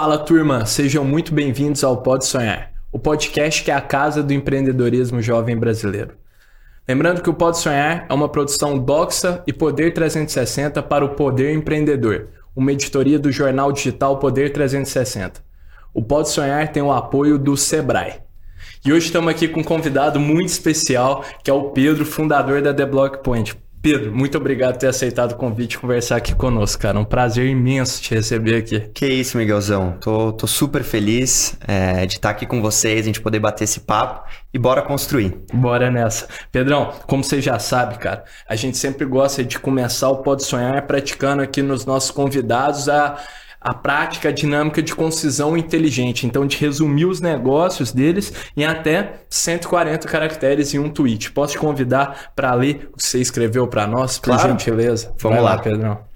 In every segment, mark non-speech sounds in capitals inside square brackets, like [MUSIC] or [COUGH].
Fala turma, sejam muito bem-vindos ao Pode Sonhar, o podcast que é a casa do empreendedorismo jovem brasileiro. Lembrando que o Pode Sonhar é uma produção Doxa e Poder 360 para o Poder Empreendedor, uma editoria do jornal digital Poder 360. O Pode Sonhar tem o apoio do Sebrae. E hoje estamos aqui com um convidado muito especial, que é o Pedro, fundador da The Block Point. Pedro, muito obrigado por ter aceitado o convite e conversar aqui conosco, cara. Um prazer imenso te receber aqui. Que isso, Miguelzão. Tô, tô super feliz é, de estar aqui com vocês, a gente poder bater esse papo e bora construir. Bora nessa. Pedrão, como você já sabe, cara, a gente sempre gosta de começar o Pode Sonhar praticando aqui nos nossos convidados a a prática dinâmica de concisão inteligente, então de resumir os negócios deles em até 140 caracteres em um tweet. Posso te convidar para ler o que você escreveu para nós, por claro. gentileza? Vamos Vai lá, Pedrão.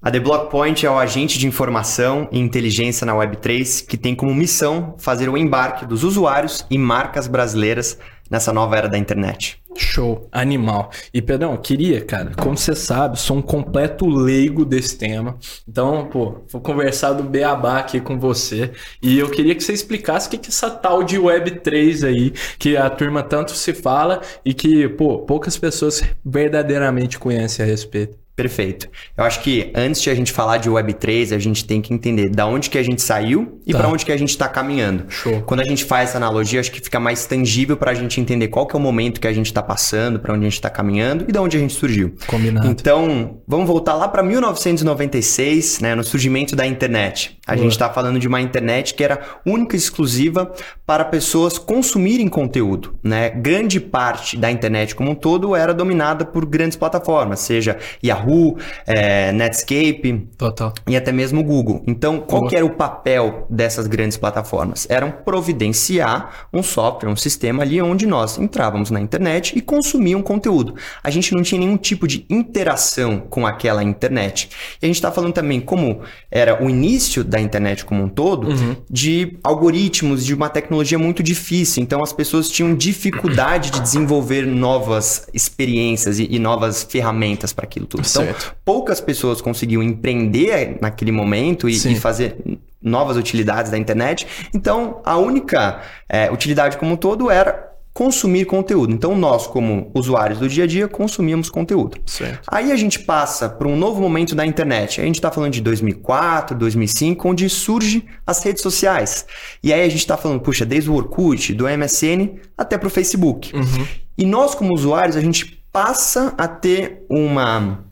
A The Block Point é o agente de informação e inteligência na Web3 que tem como missão fazer o embarque dos usuários e marcas brasileiras nessa nova era da internet. Show, animal. E Pedrão, queria, cara, como você sabe, sou um completo leigo desse tema. Então, pô, vou conversar do beabá aqui com você. E eu queria que você explicasse o que é essa tal de Web3 aí, que a turma tanto se fala e que, pô, poucas pessoas verdadeiramente conhecem a respeito. Perfeito. Eu acho que antes de a gente falar de Web3, a gente tem que entender da onde que a gente saiu e tá. para onde que a gente está caminhando. Show. Quando a gente faz essa analogia, acho que fica mais tangível para a gente entender qual que é o momento que a gente está passando, para onde a gente está caminhando e da onde a gente surgiu. Combinado. Então, vamos voltar lá para 1996, né, no surgimento da internet. A Boa. gente está falando de uma internet que era única e exclusiva para pessoas consumirem conteúdo. Né? Grande parte da internet como um todo era dominada por grandes plataformas, seja Yahoo, Yahoo, é, Netscape Total. e até mesmo Google. Então, qual que era o papel dessas grandes plataformas? Eram providenciar um software, um sistema ali onde nós entrávamos na internet e consumíamos conteúdo. A gente não tinha nenhum tipo de interação com aquela internet. E a gente está falando também como era o início da internet como um todo, uhum. de algoritmos, de uma tecnologia muito difícil. Então, as pessoas tinham dificuldade de desenvolver novas experiências e, e novas ferramentas para aquilo tudo. Então, certo. poucas pessoas conseguiam empreender naquele momento e, e, fazer novas utilidades da internet. Então, a única é, utilidade como um todo era consumir conteúdo. Então, nós, como usuários do dia a dia, consumíamos conteúdo. Certo. Aí a gente passa para um novo momento da internet. A gente está falando de 2004, 2005, onde surge as redes sociais. E aí a gente está falando, puxa, desde o Orkut, do MSN até para o Facebook. Uhum. E nós, como usuários, a gente passa a ter uma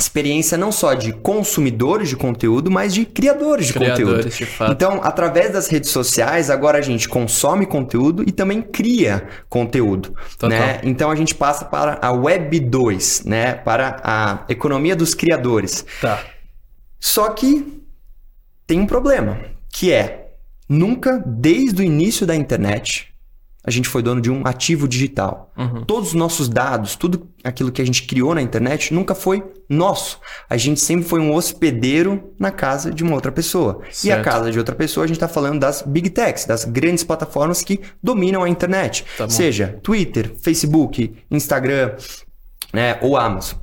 experiência não só de consumidores de conteúdo, mas de criadores de criadores, conteúdo. De fato. Então, através das redes sociais, agora a gente consome conteúdo e também cria conteúdo. Né? Então a gente passa para a Web 2, né? para a economia dos criadores. Tá. Só que tem um problema, que é nunca, desde o início da internet, a gente foi dono de um ativo digital. Uhum. Todos os nossos dados, tudo aquilo que a gente criou na internet nunca foi nosso. A gente sempre foi um hospedeiro na casa de uma outra pessoa. Certo. E a casa de outra pessoa, a gente está falando das big techs, das grandes plataformas que dominam a internet. Tá seja Twitter, Facebook, Instagram, né, ou Amazon.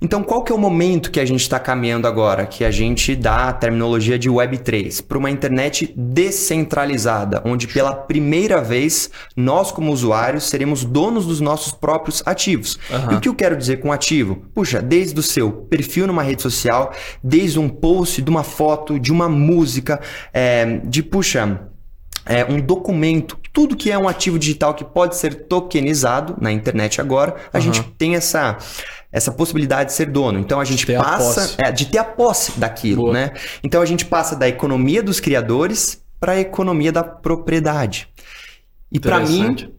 Então, qual que é o momento que a gente está caminhando agora? Que a gente dá a terminologia de Web3 para uma internet descentralizada, onde pela primeira vez nós, como usuários, seremos donos dos nossos próprios ativos. Uhum. E o que eu quero dizer com ativo? Puxa, desde o seu perfil numa rede social, desde um post, de uma foto, de uma música, é, de puxa é, um documento, tudo que é um ativo digital que pode ser tokenizado na internet agora, a uhum. gente tem essa essa possibilidade de ser dono. Então a gente passa é, de ter a posse daquilo, Boa. né? Então a gente passa da economia dos criadores para a economia da propriedade. E para mim,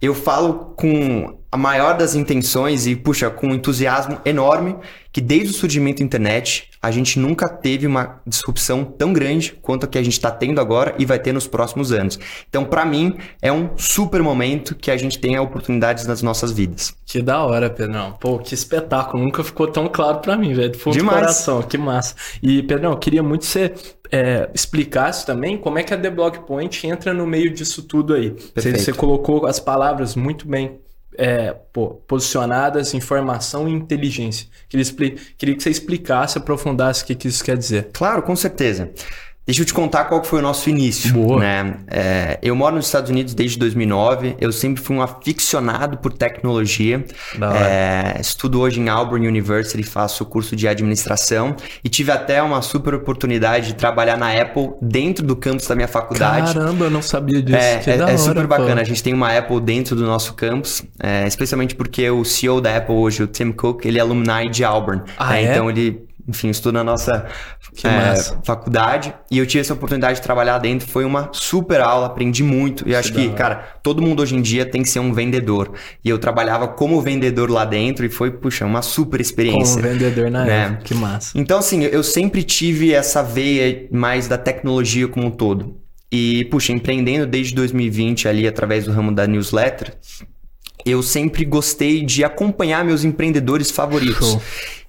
eu falo com a maior das intenções e, puxa, com um entusiasmo enorme, que desde o surgimento da internet, a gente nunca teve uma disrupção tão grande quanto a que a gente está tendo agora e vai ter nos próximos anos. Então, para mim, é um super momento que a gente tem oportunidades nas nossas vidas. Que da hora, Pedrão. Pô, que espetáculo. Nunca ficou tão claro para mim, velho. Foi Demais. coração, que massa. E, Pedrão, eu queria muito que você é, explicasse também como é que a The Block Point entra no meio disso tudo aí. Você, você colocou as palavras muito bem é, pô, posicionadas informação e inteligência. Queria, queria que você explicasse, aprofundasse o que, que isso quer dizer. Claro, com certeza. Deixa eu te contar qual foi o nosso início. Boa. Né? É, eu moro nos Estados Unidos desde 2009. Eu sempre fui um aficionado por tecnologia. É, estudo hoje em Auburn University, faço curso de administração e tive até uma super oportunidade de trabalhar na Apple dentro do campus da minha faculdade. Caramba, eu não sabia disso. É, que é, é hora, super pô. bacana. A gente tem uma Apple dentro do nosso campus, é, especialmente porque o CEO da Apple hoje, o Tim Cook, ele é alumni de Auburn. Ah, né? é? Então ele, enfim, estuda na nossa é, faculdade e eu tive essa oportunidade de trabalhar dentro. Foi uma super aula, aprendi muito. E acho da que, cara, todo mundo hoje em dia tem que ser um vendedor. E eu trabalhava como vendedor lá dentro e foi, puxa, uma super Como experiência. vendedor na né? época. Que massa. Então, assim, eu sempre tive essa veia mais da tecnologia como um todo. E, puxa, empreendendo desde 2020 ali através do ramo da newsletter, eu sempre gostei de acompanhar meus empreendedores favoritos. Show.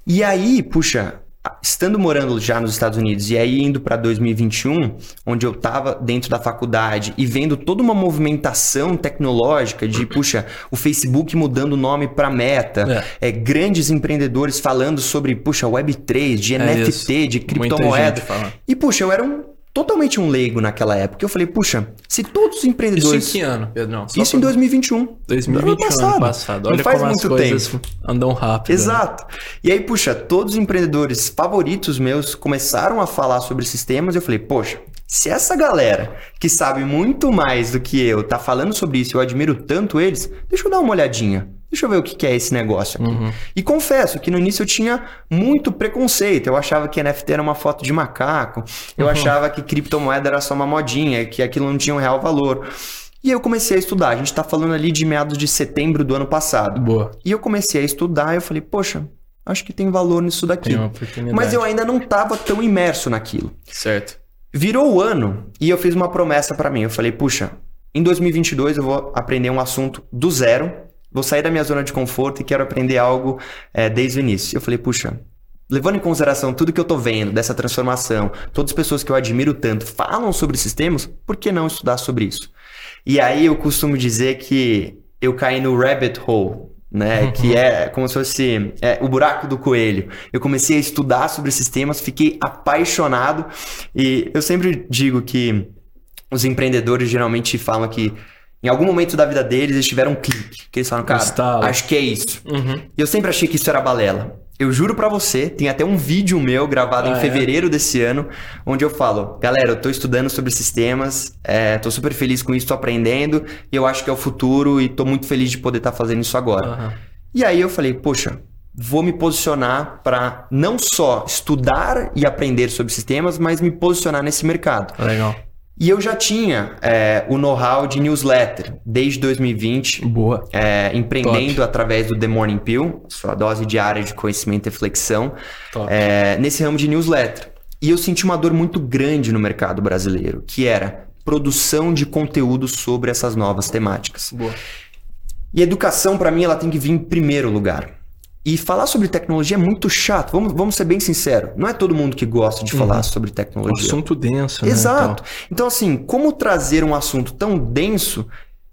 E aí, puxa, estando morando já nos Estados Unidos e aí indo para 2021, onde eu estava dentro da faculdade e vendo toda uma movimentação tecnológica de, puxa, o Facebook mudando o nome para Meta, é, grandes empreendedores falando sobre, puxa, Web3, de É NFT, isso. de criptomoeda. E, puxa, eu era um, totalmente um leigo naquela época. Eu falei, puxa, se todos os Isso empreendedores... em que ano, Pedrão? Só Isso em pra- 2021. 2021, ano passado. Não Olha faz como muito tempo. andam rápido. né? Exato. E aí, puxa, todos os empreendedores favoritos meus começaram a falar sobre sistemas. Eu falei, poxa, se essa galera que sabe muito mais do que eu tá falando sobre isso, eu admiro tanto eles, deixa eu dar uma olhadinha. Deixa eu ver o que é esse negócio aqui. Uhum. E confesso que no início eu tinha muito preconceito. Eu achava que NFT era uma foto de macaco. Eu Uhum. achava que criptomoeda era só uma modinha, que aquilo não tinha um real valor. E eu comecei a estudar. A gente tá falando ali de meados de setembro do ano passado. Boa. E eu comecei a estudar e eu falei, poxa, acho que tem valor nisso daqui. Mas eu ainda não estava tão imerso naquilo. Certo. Virou o ano e eu fiz uma promessa para mim. Eu falei, puxa, em 2022 eu vou aprender um assunto do zero, vou sair da minha zona de conforto e quero aprender algo eh, desde o início. Eu falei, puxa, levando em consideração tudo que eu tô vendo dessa transformação, todas as pessoas que eu admiro tanto falam sobre sistemas, por que não estudar sobre isso? E aí eu costumo dizer que eu caí no rabbit hole, né? Que é como se fosse é, o buraco do coelho. Eu comecei a estudar sobre sistemas, fiquei apaixonado e eu sempre digo que os empreendedores geralmente falam que em algum momento da vida deles eles tiveram um clique. Que eles falam, cara, estalo. acho que é isso. Uhum. E eu sempre achei que isso era balela. Eu juro pra você, tem até um vídeo meu gravado Ah, em é? fevereiro desse ano, onde eu falo, galera, eu tô estudando sobre sistemas, é, tô super feliz com isso, tô aprendendo, e eu acho que é o futuro, e tô muito feliz de poder estar fazendo isso agora. Aham. E aí eu falei, poxa, vou me posicionar pra não só estudar e aprender sobre sistemas, mas me posicionar nesse mercado. Legal. E eu já tinha é, o know-how de newsletter desde 2020, Boa. é, empreendendo através do The Morning Pill, sua dose diária de conhecimento e reflexão, Top. é, nesse ramo de newsletter. E eu senti uma dor muito grande no mercado brasileiro, que era produção de conteúdo sobre essas novas temáticas. Boa. E a educação, para mim, ela tem que vir em primeiro lugar. E falar sobre tecnologia é muito chato. Vamos, vamos ser bem sinceros. Não é todo mundo que gosta de falar sobre Um tecnologia. assunto denso, né? Exato. Então, assim, como trazer um assunto tão denso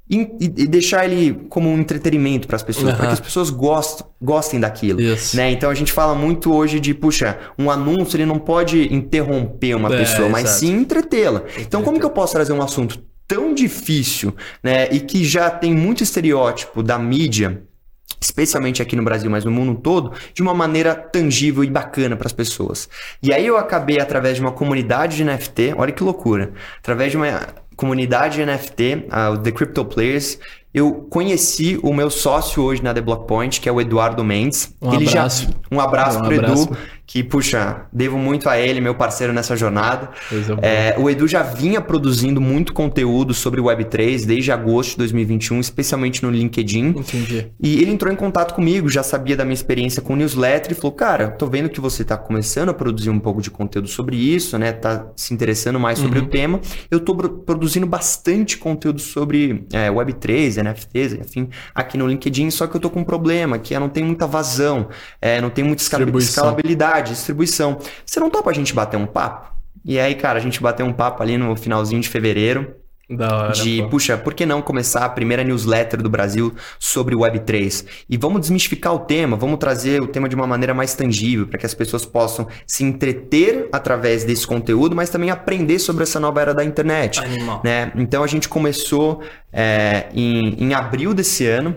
e, e- deixar ele como um entretenimento para as pessoas, Aham. para que as pessoas gostem, gostem daquilo. Isso. Né? Então a gente fala muito hoje de, puxa, um anúncio ele não pode interromper uma É, pessoa, mas exato. sim entretê-la. Então, como que eu posso trazer um assunto tão difícil, né? E que já tem muito estereótipo da mídia especialmente aqui no Brasil, mas no mundo todo, de uma maneira tangível e bacana para as pessoas. E aí eu acabei através de uma comunidade de NFT, olha que loucura, através de uma comunidade de NFT, o The Crypto Players, eu conheci o meu sócio hoje na The Block Point, que é o Eduardo Mendes. Um ele abraço. já um abraço Um pro abraço. Edu, que puxa, devo muito a ele, meu parceiro nessa jornada. Boa. É, o Edu já vinha produzindo muito conteúdo sobre Web3 desde agosto de 2021, especialmente no LinkedIn. Entendi. E ele entrou em contato comigo, já sabia da minha experiência com newsletter e falou: Cara, tô vendo que você tá começando a produzir um pouco de conteúdo sobre isso, né? Tá se interessando mais sobre o tema. Eu tô pro- produzindo bastante conteúdo sobre é, Web3, NFTs, enfim, aqui no LinkedIn, só que eu tô com um problema, que eu não tenho muita vazão, é, não tem muita escala- Distribuição. Você não topa a gente bater um papo? E aí, cara, a gente bateu um papo ali no finalzinho de fevereiro. Da hora, de, pô. puxa, por que não começar a primeira newsletter do Brasil sobre o Web3? E vamos desmistificar o tema, vamos trazer o tema de uma maneira mais tangível, para que as pessoas possam se entreter através desse conteúdo, mas também aprender sobre essa nova era da internet. Animal. Né? Então a gente começou é, em, em abril desse ano.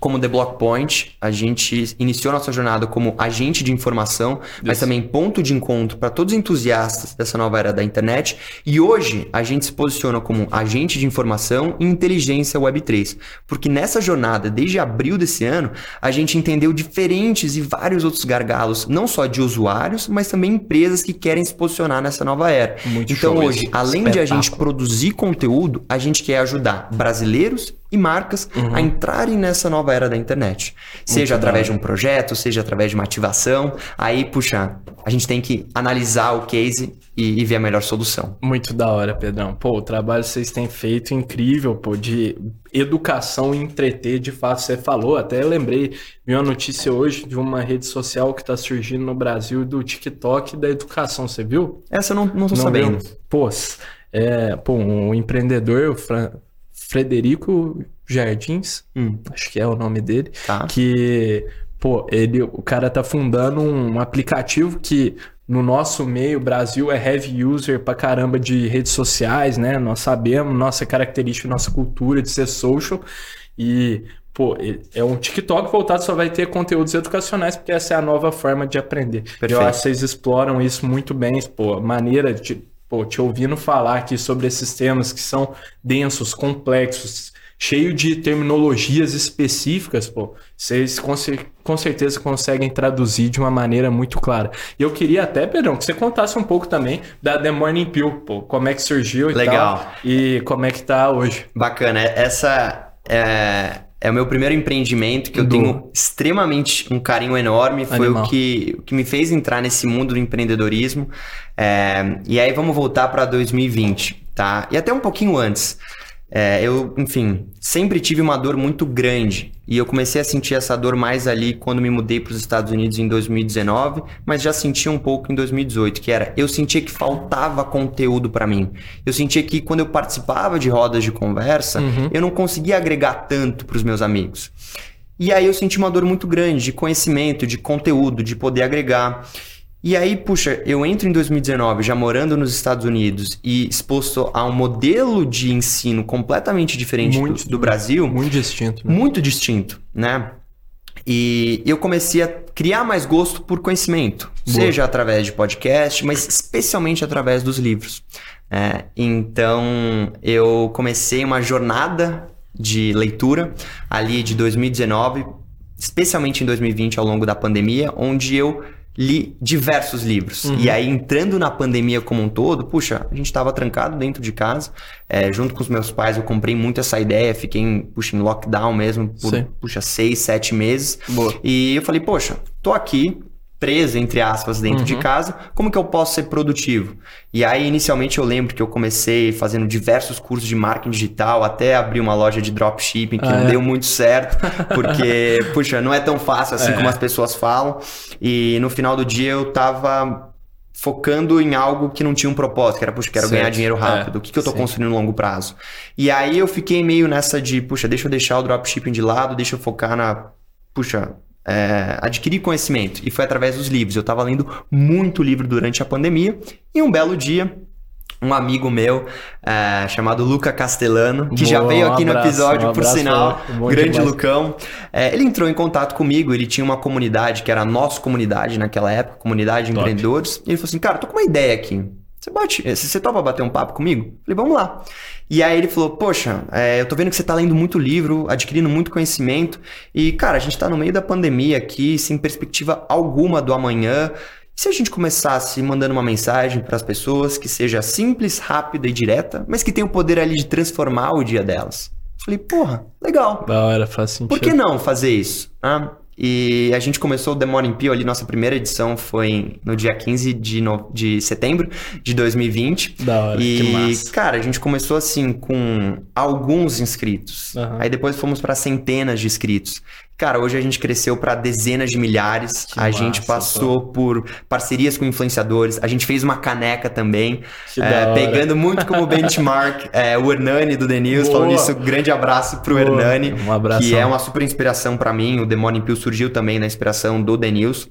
Como The Block Point, a gente iniciou nossa jornada como agente de informação, mas Isso. também ponto de encontro para todos os entusiastas dessa nova era da internet. E hoje a gente se posiciona como agente de informação e inteligência Web3. Porque nessa jornada, desde abril desse ano, a gente entendeu diferentes e vários outros gargalos, não só de usuários, mas também empresas que querem se posicionar nessa nova era. Muito então hoje, além de a gente espetáculo. produzir conteúdo, a gente quer ajudar brasileiros e marcas a entrarem nessa nova era da internet. Seja Uhum. da através de um projeto, seja através de uma ativação. Aí, puxa, a gente tem que analisar o case e, e ver a melhor solução. Muito da hora, Pedrão. Pô, o trabalho que vocês têm feito é incrível, pô, de educação e entreter, de fato, você falou, até lembrei, vi uma notícia hoje de uma rede social que tá surgindo no Brasil do TikTok da educação, você viu? Essa eu não, não tô Não sabendo. viu? Pô, é, pô, um empreendedor, o Fran- Frederico Jardins, Hum, acho que é o nome dele, tá. que, pô, ele, o cara tá fundando um aplicativo que no nosso meio, Brasil é heavy user pra caramba de redes sociais, né? Nós sabemos nossa característica, nossa cultura de ser social e, pô, é um TikTok voltado só vai ter conteúdos educacionais porque essa é a nova forma de aprender. Perfeito. Eu acho que vocês exploram isso muito bem, pô, maneira de, pô, te ouvindo falar aqui sobre esses temas que são densos, complexos, cheio de terminologias específicas, pô, vocês com, com certeza conseguem traduzir de uma maneira muito clara. E eu queria até, Pedrão, que você contasse um pouco também da The Morning Pill, pô, como é que surgiu e Legal. tal, e como é que tá hoje. Bacana. Essa é, é o meu primeiro empreendimento que eu Do- tenho extremamente um carinho enorme. Foi Animal. o que, o que me fez entrar nesse mundo do empreendedorismo. É, e aí vamos voltar para 2020, tá? E até um pouquinho antes. É, eu, enfim, sempre tive uma dor muito grande e eu comecei a sentir essa dor mais ali quando me mudei para os Estados Unidos em 2019, mas já sentia um pouco em 2018, que era eu sentia que faltava conteúdo para mim. Eu sentia que quando eu participava de rodas de conversa, eu não conseguia agregar tanto para os meus amigos. E aí eu senti uma dor muito grande de conhecimento, de conteúdo, de poder agregar. E aí, puxa, eu entro em 2019 já morando nos Estados Unidos e exposto a um modelo de ensino completamente diferente do- Muito- do, Brasil, Muito distinto, né? muito distinto, né? E eu comecei a criar mais gosto por conhecimento, Boa. seja através de podcast, mas especialmente através dos livros. né? então eu comecei uma jornada de leitura ali de 2019, especialmente em 2020 ao longo da pandemia, onde eu li diversos livros. Uhum. E aí, entrando na pandemia como um todo, puxa, a gente estava trancado dentro de casa. é, junto com os meus pais, eu comprei muito essa ideia, fiquei em, puxa, em lockdown mesmo por, Sim. puxa, seis, sete meses. Boa. E eu falei, poxa, tô aqui, preso, entre aspas, dentro de Uhum. casa, como que eu posso ser produtivo? E aí, inicialmente, eu lembro que eu comecei fazendo diversos cursos de marketing digital, até abrir uma loja de dropshipping, que Ah, não é? deu muito certo, [LAUGHS] porque, puxa, não é tão fácil assim É. como as pessoas falam. E no final do dia eu tava focando em algo que não tinha um propósito, que era, puxa, quero Certo. ganhar dinheiro rápido, É, o que, que eu tô sim. construindo no longo prazo? E aí eu fiquei meio nessa de, puxa, deixa eu deixar o dropshipping de lado, deixa eu focar na, puxa, é, adquirir conhecimento. E foi através dos livros. Eu tava lendo muito livro durante a pandemia e um belo dia. Um amigo meu, é, chamado Luca Castellano, que já Boa, veio um aqui no abraço, episódio, um por sinal, bom grande demais. Lucão. É, ele entrou em contato comigo, ele tinha uma comunidade, que era a nossa comunidade naquela época, comunidade de Top. empreendedores. E ele falou assim, cara, tô com uma ideia aqui. Você bate, você você topa bater um papo comigo? Falei, vamos lá. E aí ele falou, poxa, é, eu tô vendo que você tá lendo muito livro, adquirindo muito conhecimento. E, cara, a gente tá no meio da pandemia aqui, sem perspectiva alguma do amanhã. E se a gente começasse mandando uma mensagem para as pessoas que seja simples, rápida e direta, mas que tenha o poder ali de transformar o dia delas? Falei, porra, legal. Da hora, faz sentido. Por que não fazer isso? Ah, e a gente começou o The Morning Peel ali, nossa primeira edição foi no dia 15 de, no... de setembro de 2020. Da hora, que E, massa. cara, a gente começou assim com alguns inscritos. Aham. Aí depois fomos para centenas de inscritos. Cara, hoje a gente cresceu para dezenas de milhares. Que a massa, gente passou pô. por parcerias com influenciadores. A gente fez uma caneca também, é, pegando muito como benchmark [LAUGHS] é, o Hernani do The News. Falando isso, grande abraço pro Boa. Hernani, um abraço. que é uma super inspiração para mim. O The Morning Pill surgiu também na inspiração do The News.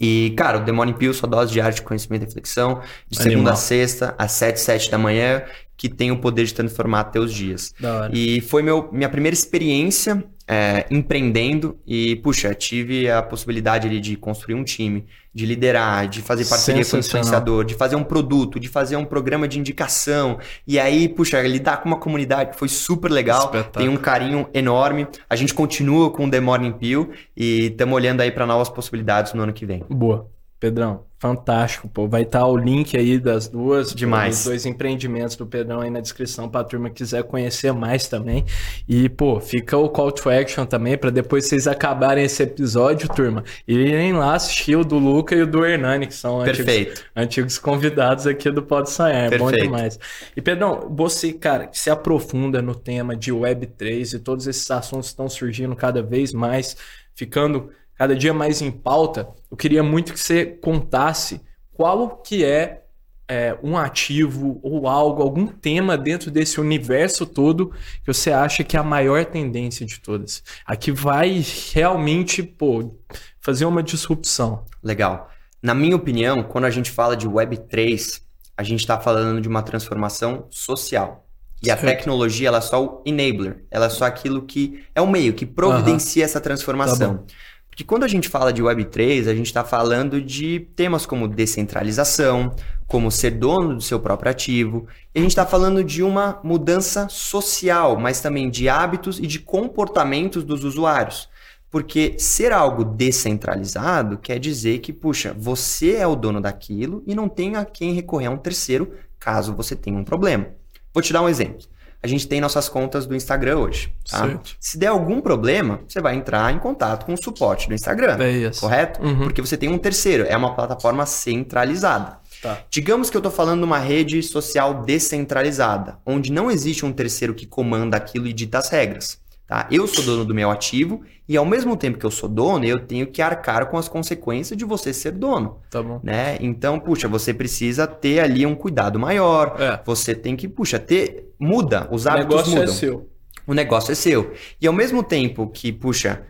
E, cara, o The Morning Pill, sua dose de conhecimento e reflexão, de Animal. segunda a sexta, às 7, 7 da manhã, que tem o poder de transformar teus dias. E foi meu, minha primeira experiência é, empreendendo e, puxa, tive a possibilidade ali de construir um time, de liderar, de fazer parceria com o influenciador, de fazer um produto, de fazer um programa de indicação. E aí, puxa, lidar com uma comunidade foi super legal. Tem um carinho enorme. A gente continua com o The Morning Pill e estamos olhando aí para novas possibilidades no ano que vem. Boa. Pedrão, fantástico, pô. Vai estar tá o link aí das duas, Demais. dos dois empreendimentos do Pedrão aí na descrição para a turma quiser conhecer mais também. E, pô, fica o call to action também para depois vocês acabarem esse episódio, turma, e irem lá assistir o do Luca e o do Hernani, que são antigos, antigos, convidados aqui do Pode Sonhar. É bom demais. E, Pedrão, você, cara, que se aprofunda no tema de Web3 e todos esses assuntos estão surgindo cada vez mais, ficando cada dia mais em pauta, eu queria muito que você contasse qual que é, é, um ativo ou algo, algum tema dentro desse universo todo que você acha que é a maior tendência de todas. Aqui vai realmente pô, fazer uma disrupção. Legal. Na minha opinião, quando a gente fala de Web3, a gente está falando de uma transformação social. E certo. a tecnologia ela é só o enabler, ela é só aquilo que é o meio que providencia essa transformação. Tá porque quando a gente fala de Web3, a gente está falando de temas como descentralização, como ser dono do seu próprio ativo, e a gente está falando de uma mudança social, mas também de hábitos e de comportamentos dos usuários. Porque ser algo descentralizado quer dizer que, puxa, você é o dono daquilo e não tem a quem recorrer a um terceiro caso você tenha um problema. Vou te dar um exemplo a gente tem nossas contas do Instagram hoje. Tá? Se der algum problema, você vai entrar em contato com o suporte do Instagram. É isso. Correto? Uhum. Porque você tem um terceiro, é uma plataforma centralizada. Tá. Digamos que eu estou falando de uma rede social descentralizada, onde não existe um terceiro que comanda aquilo e dita as regras. Tá? Eu sou dono do meu ativo e ao mesmo tempo que eu sou dono, eu tenho que arcar com as consequências de você ser dono. Tá bom. Né? Então, puxa, você precisa ter ali um cuidado maior. É. Você tem que, puxa, ter. Muda, os hábitos mudam. O negócio é seu. O negócio é seu. E ao mesmo tempo que, puxa,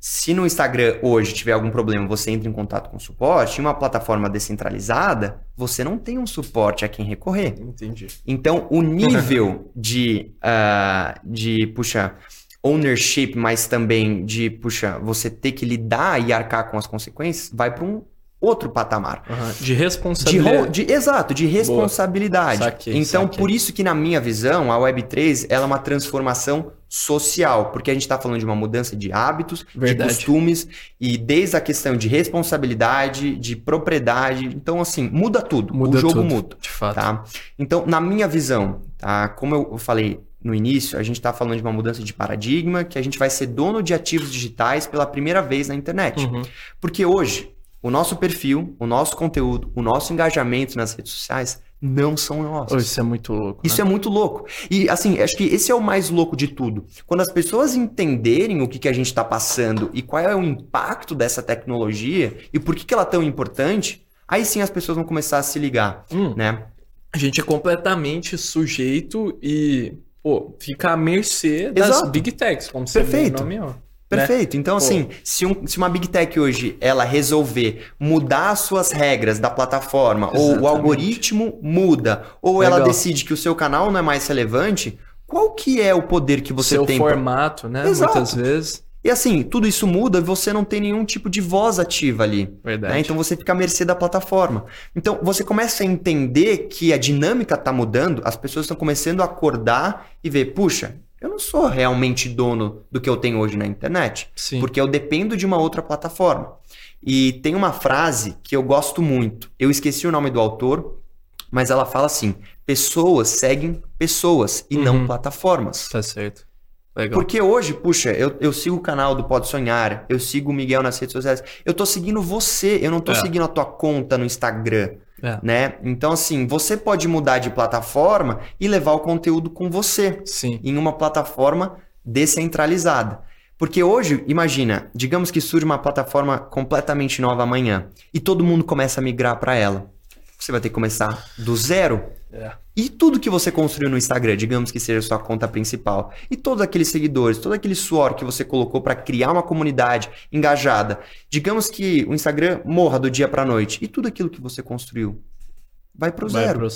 se no Instagram hoje tiver algum problema, você entra em contato com o suporte, em uma plataforma descentralizada, você não tem um suporte a quem recorrer. Entendi. Então, o nível de, uh, de, puxa, ownership, mas também de, puxa, você ter que lidar e arcar com as consequências, vai para um outro patamar. Uhum. De responsabilidade. De, de, exato, de responsabilidade. Saquei, então, saquei. por isso que na minha visão, a Web3 ela é uma transformação social, porque a gente está falando de uma mudança de hábitos, Verdade. de costumes, e desde a questão de responsabilidade, de propriedade. Então, assim, muda tudo. Muda o jogo tudo, muda. De fato. Tá? Então, na minha visão, tá? como eu falei no início, a gente está falando de uma mudança de paradigma, que a gente vai ser dono de ativos digitais pela primeira vez na internet. Uhum. Porque hoje, o nosso perfil, o nosso conteúdo, o nosso engajamento nas redes sociais não são nossos. Isso é muito louco. Isso né? é muito louco. E assim, acho que esse é o mais louco de tudo. Quando as pessoas entenderem o que, que a gente está passando e qual é o impacto dessa tecnologia e por que, que ela é tão importante, aí sim as pessoas vão começar a se ligar, hum. né? A gente é completamente sujeito e pô, fica à mercê das Exato. big techs, como você Perfeito. nomeou. Né? Perfeito. Né? Então, Pô. assim, se, um, se, uma Big Tech hoje ela resolver mudar as suas regras da plataforma, Exatamente. ou o algoritmo muda, ou Legal. ela decide que o seu canal não é mais relevante, qual que é o poder que você seu tem? O formato, pra... né? Exato. Muitas vezes. E assim, tudo isso muda e você não tem nenhum tipo de voz ativa ali. Né? Verdade. Né? Então você fica à mercê da plataforma. Então você começa a entender que a dinâmica está mudando, as pessoas estão começando a acordar e ver, puxa, eu não sou realmente dono do que eu tenho hoje na internet. Sim. Porque eu dependo de uma outra plataforma. E tem uma frase que eu gosto muito. Eu esqueci o nome do autor, mas ela fala assim: pessoas seguem pessoas e uhum. não plataformas. Tá certo. Legal. Porque hoje, puxa, eu, eu sigo o canal do Pode Sonhar, eu sigo o Miguel nas redes sociais. Eu tô seguindo você, eu não tô é. seguindo a tua conta no Instagram. É. Né? Então, assim, você pode mudar de plataforma e levar o conteúdo com você Sim. em uma plataforma descentralizada. Porque hoje, imagina, digamos que surge uma plataforma completamente nova amanhã e todo mundo começa a migrar para ela. Você vai ter que começar do zero. É. E tudo que você construiu no Instagram, digamos que seja sua conta principal, e todos aqueles seguidores, todo aquele suor que você colocou para criar uma comunidade engajada, digamos que o Instagram morra do dia para noite, e tudo aquilo que você construiu vai pro Vai zero.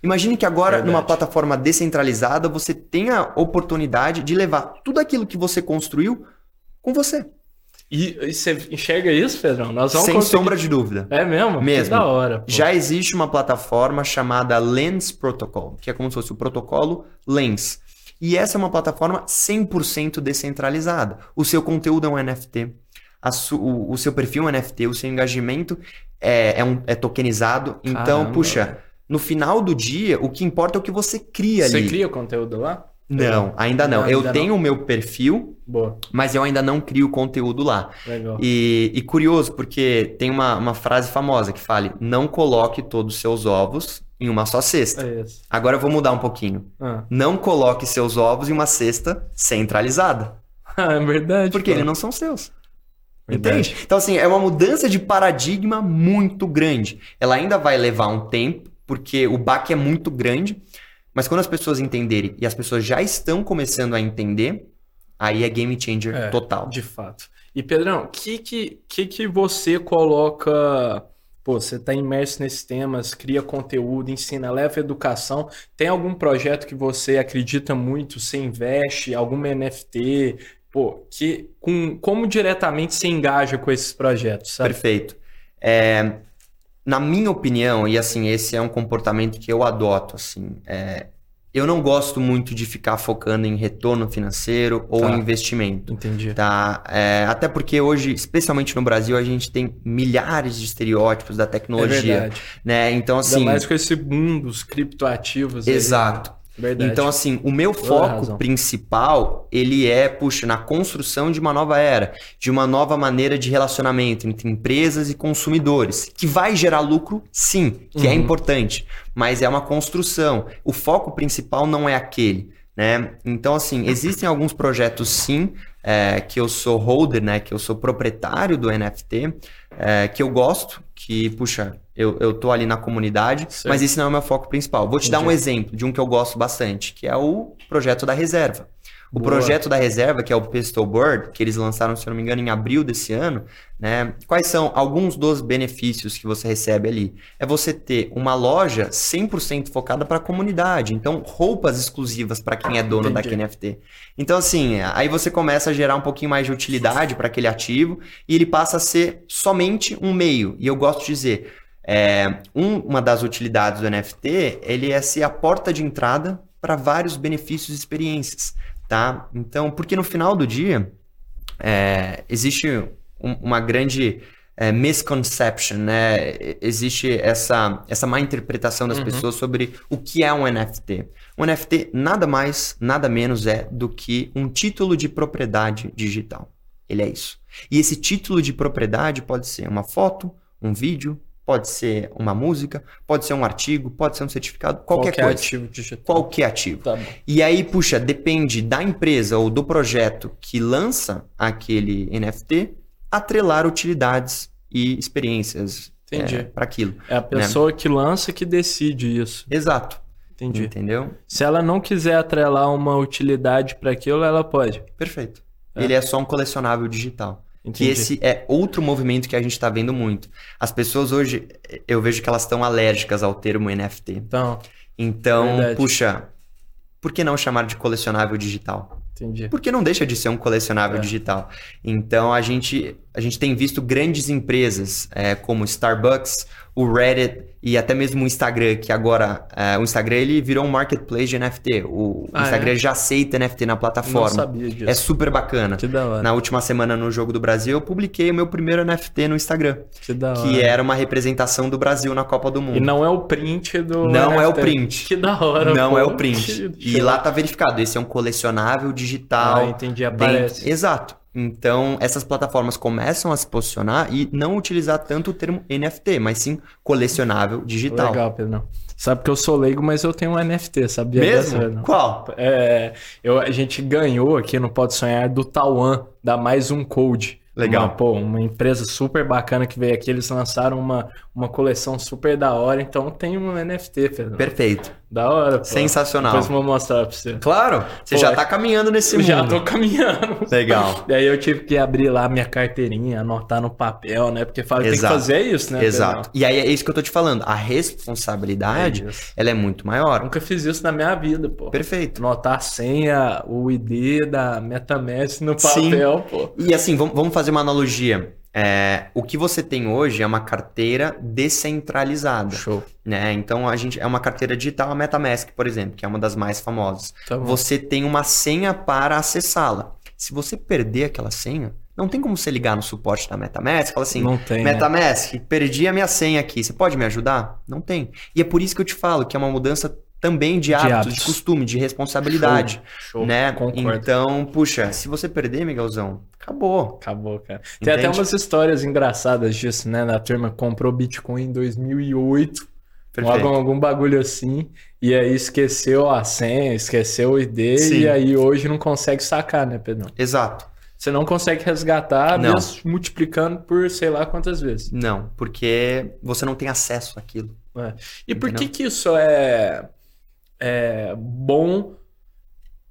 Imagine que agora, Verdade. numa plataforma descentralizada, você tem a oportunidade de levar tudo aquilo que você construiu com você. E, e você enxerga isso, Pedrão? Nós vamos sem conseguir- sombra de dúvida. É mesmo? Mesmo. Que da hora. pô. Já existe uma plataforma chamada Lens Protocol, que é como se fosse o protocolo Lens. E essa é uma plataforma 100% descentralizada. O seu conteúdo é um NFT, su- o, o seu perfil é um NFT, o seu engajamento é, é, um- é tokenizado. Então, Caramba, puxa, no final do dia, o que importa é o que você cria Você ali. cria conteúdo lá? Não, ainda não. Ainda eu não. tenho o meu perfil, Boa, mas eu ainda não crio conteúdo lá. legal. E, e curioso, porque tem uma, uma frase famosa que fala: não coloque todos os seus ovos em uma só cesta. É isso. Agora eu vou mudar um pouquinho. Ah. Não coloque seus ovos em uma cesta centralizada. [LAUGHS] é verdade. Porque eles não são seus. Verdade. Entende? Então, assim, é uma mudança de paradigma muito grande. Ela ainda vai levar um tempo, porque o baque é muito grande. Mas quando as pessoas entenderem, e as pessoas já estão começando a entender, aí é game changer É, total. De fato. E Pedrão, o que que, que que você coloca? Pô, você está imerso nesses temas, cria conteúdo, ensina, leva educação. Tem algum projeto que você acredita muito, você investe, alguma NFT? Pô, que com como diretamente você engaja com esses projetos, sabe? Perfeito. É, na minha opinião, e assim, esse é um comportamento que eu adoto, assim, é, eu não gosto muito de ficar focando em retorno financeiro ou Tá. em investimento. Entendi. Tá? É, até porque hoje, especialmente no Brasil, a gente tem milhares de estereótipos da É tecnologia. verdade. né? Então, Ainda assim. mais com esse boom dos criptoativos. aí. Exato. Verdade. Então, assim, o meu foco principal, ele é, puxa, na construção de uma nova era, de uma nova maneira de relacionamento entre empresas e consumidores, que vai gerar lucro, sim, que é Uhum. importante, mas é uma construção. O foco principal não é aquele, né? Então, assim, existem alguns projetos, sim, é, que eu sou holder, né? Que eu sou proprietário do NFT, é, que eu gosto, que, puxa, eu, eu tô ali na comunidade, Certo. mas esse não é o meu foco principal. Vou te dar um Entendi. exemplo de um que eu gosto bastante, que é o projeto da reserva. O Boa. projeto da reserva, que é o Pistol Bird, que eles lançaram, se eu não me engano, em abril desse ano, né? Quais são alguns dos benefícios que você recebe ali? É você ter uma loja 100% focada para a comunidade, então roupas exclusivas para quem é dono Entendi. daquele NFT. Então assim, aí você começa a gerar um pouquinho mais de utilidade para aquele ativo e ele passa a ser somente um meio. E eu gosto de dizer, é, um- uma das utilidades do NFT, ele é ser a porta de entrada para vários benefícios e experiências, tá? Então, porque no final do dia, é, existe um- uma grande é, misconception, né? Existe essa, essa má interpretação das Uhum. pessoas sobre o que é um NFT. Um NFT nada mais, nada menos é do que um título de propriedade digital. Ele é isso. E esse título de propriedade pode ser uma foto, um vídeo, pode ser uma música, pode ser um artigo, pode ser um certificado, qualquer, coisa. ativo digital. Qualquer ativo. Tá. E aí, puxa, depende da empresa ou do projeto que lança aquele NFT atrelar utilidades e experiências Entendi. para aquilo. É a pessoa que lança que decide isso. Exato. Entendi. Entendeu? Se ela não quiser atrelar uma utilidade para aquilo, ela pode. Perfeito. É. Ele é só um colecionável digital. Entendi. Que esse é outro movimento que a gente está vendo muito. As pessoas hoje, eu vejo que elas estão alérgicas ao termo NFT. Então, Então, Verdade. puxa, por que não chamar de colecionável digital? entendi. Porque não deixa de ser um colecionável É. digital. Então a gente, a gente tem visto grandes empresas é, como Starbucks, o Reddit e até mesmo o Instagram, que agora é, o Instagram ele virou um marketplace de NFT. O, Ah, Instagram é? já aceita NFT na Não plataforma. sabia disso. É super bacana. Que da hora. Na última semana no Jogo do Brasil, eu publiquei o meu primeiro NFT no Instagram, Que da hora. que era uma representação do Brasil na Copa do Mundo. E não é o print do. Não é o NFT. print. Que da hora. Não pô. é o print. Que E lá tá verificado. Esse é um colecionável digital. Ah, entendi. Aparece. Exato. Então, essas plataformas começam a se posicionar e não utilizar tanto o termo NFT, mas sim colecionável digital. Legal, Pedro. Sabe que eu sou leigo, mas eu tenho um NFT, sabia? Mesmo? Dessa, Qual? É, eu, a gente ganhou aqui no Pode Sonhar do Tauan, da Mais Um Code. Legal. Uma, pô, uma empresa super bacana que veio aqui, eles lançaram uma, uma coleção super da hora, então tem um NFT, Fernando. Perfeito. Da hora, pô. Sensacional. Depois vou mostrar pra você. Claro, você Pô, já tá caminhando nesse mundo. já tô caminhando. Legal. [LAUGHS] E aí eu tive que abrir lá minha carteirinha, anotar no papel, né? Porque fala, tem que fazer isso, né? Exato. E aí é isso que eu tô te falando. A responsabilidade, É ela é muito maior. Nunca fiz isso na minha vida, pô. Perfeito. Anotar a senha, o ID da MetaMask no Sim. papel, pô. E assim, vamos vamos fazer uma analogia. É, o que você tem hoje é uma carteira descentralizada, Show. né? Então a gente é uma carteira digital, a MetaMask, por exemplo, que é uma das mais famosas. Tá. Você tem uma senha para acessá-la. Se você perder aquela senha, não tem como você ligar no suporte da MetaMask e falar assim: Não tem, né? MetaMask, perdi a minha senha aqui, você pode me ajudar? Não tem. E é por isso que eu te falo que é uma mudança também de hábitos, de, hábitos. costume, de responsabilidade, Show. né? Concordo. Então, puxa, se você perder, Miguelzão, acabou. Acabou, cara. Tem até umas histórias engraçadas disso, né? Da turma que comprou Bitcoin em 2008, Perfeito. algum, algum bagulho assim, e aí esqueceu a senha, esqueceu o ID, Sim. e aí hoje não consegue sacar, né, Pedrão? Exato. Você não consegue resgatar, Não. mesmo multiplicando por sei lá quantas vezes. Não, porque você não tem acesso àquilo. É. E por que Entendeu? que isso é, é bom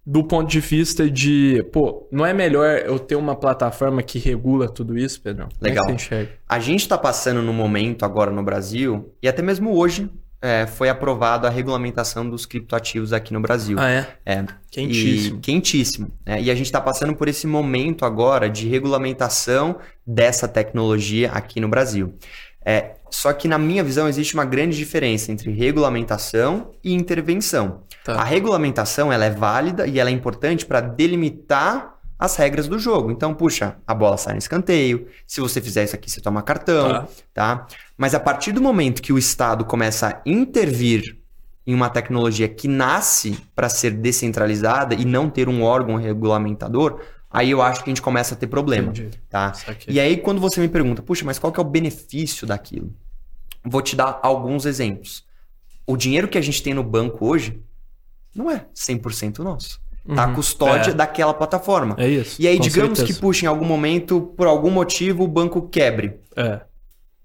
do ponto de vista de, pô, não é melhor eu ter uma plataforma que regula tudo isso, Pedrão? Como é Legal. enxerga? A gente está passando num momento agora no Brasil, e até mesmo hoje é, foi aprovado a regulamentação dos criptoativos aqui no Brasil. Ah, é? É. Quentíssimo. E, quentíssimo. né? E a gente está passando por esse momento agora de regulamentação dessa tecnologia aqui no Brasil. É, só que, na minha visão, existe uma grande diferença entre regulamentação e intervenção. Tá. A regulamentação ela é válida e ela é importante para delimitar as regras do jogo. Então, puxa, a bola sai no escanteio. Se você fizer isso aqui, você toma cartão, Tá. tá? Mas a partir do momento que o Estado começa a intervir em uma tecnologia que nasce para ser descentralizada e não ter um órgão regulamentador, aí eu acho que a gente começa a ter problema, Entendi. tá? E aí quando você me pergunta, puxa, mas qual que é o benefício daquilo? Vou te dar alguns exemplos. O dinheiro que a gente tem no banco hoje não é 100% nosso. Tá a Uhum. custódia É. daquela plataforma. É isso. E aí, digamos certeza. que, puxa, em algum momento, por algum motivo, o banco quebre. É.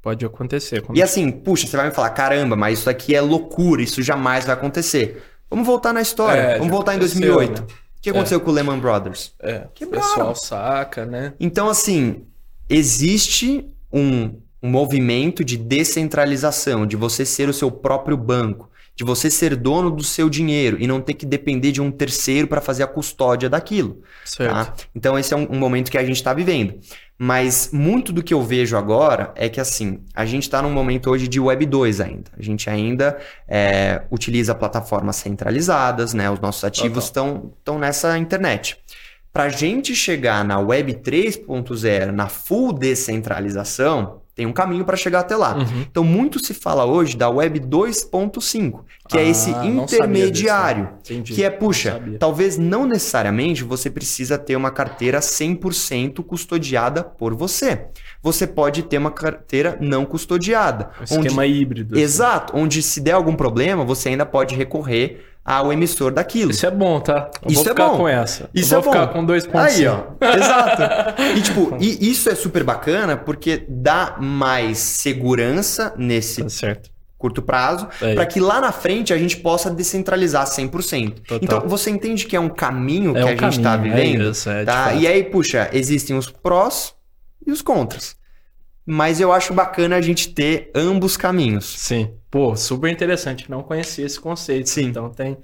Pode acontecer. E assim, puxa, você vai me falar, caramba, mas isso aqui é loucura, isso jamais vai acontecer. Vamos voltar na história, É, vamos voltar em aconteceu, 2008. né? O que aconteceu com o Lehman Brothers? É. O Quebraram. pessoal saca, né? Então, assim, existe um, um movimento de descentralização, de você ser o seu próprio banco, de você ser dono do seu dinheiro e não ter que depender de um terceiro para fazer a custódia daquilo. Certo. Tá? Então, esse é um, um momento que a gente está vivendo. Mas muito do que eu vejo agora é que, assim, a gente está num momento hoje de Web 2 ainda. A gente ainda é, utiliza plataformas centralizadas, né? Os nossos ativos estão estão nessa internet. Para a gente chegar na Web 3.0, na full descentralização, tem um caminho para chegar até lá. Uhum. Então, muito se fala hoje da Web 2.5, que é Ah, esse não sabia disso, intermediário. Que é, Não puxa, sabia. talvez não necessariamente você precisa ter uma carteira 100% custodiada por você. Você pode ter uma carteira não custodiada. Um esquema híbrido. assim. Exato, onde se der algum problema, você ainda pode recorrer ao emissor daquilo. Isso é bom, tá? Eu Isso é bom. com essa. Isso eu é vou bom. ficar com 2.5. Aí, ó. Exato. E, tipo, [LAUGHS] e isso é super bacana porque dá mais segurança nesse Tá certo. curto prazo, Aí. para que lá na frente a gente possa descentralizar 100%. Total. Então, você entende que é um caminho É que um a gente está é vivendo? isso, é, tá? E aí, puxa, existem os prós e os contras. Mas eu acho bacana a gente ter ambos caminhos. Sim. Pô, super interessante. Não conhecia esse conceito. Sim. Então tem,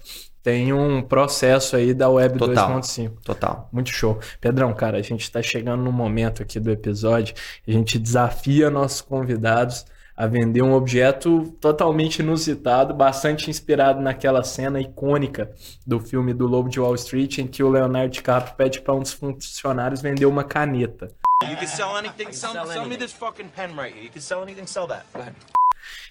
tem um processo aí da Web Total. 2.5. Total. Muito show. Pedrão, cara, a gente está chegando no momento aqui do episódio. A gente desafia nossos convidados a vender um objeto totalmente inusitado, bastante inspirado naquela cena icônica do filme do Lobo de Wall Street, em que o Leonardo DiCaprio pede para um dos funcionários vender uma caneta. You can sell anything. Sell, sell me this fucking pen right here. You can sell anything. Sell that. Go ahead.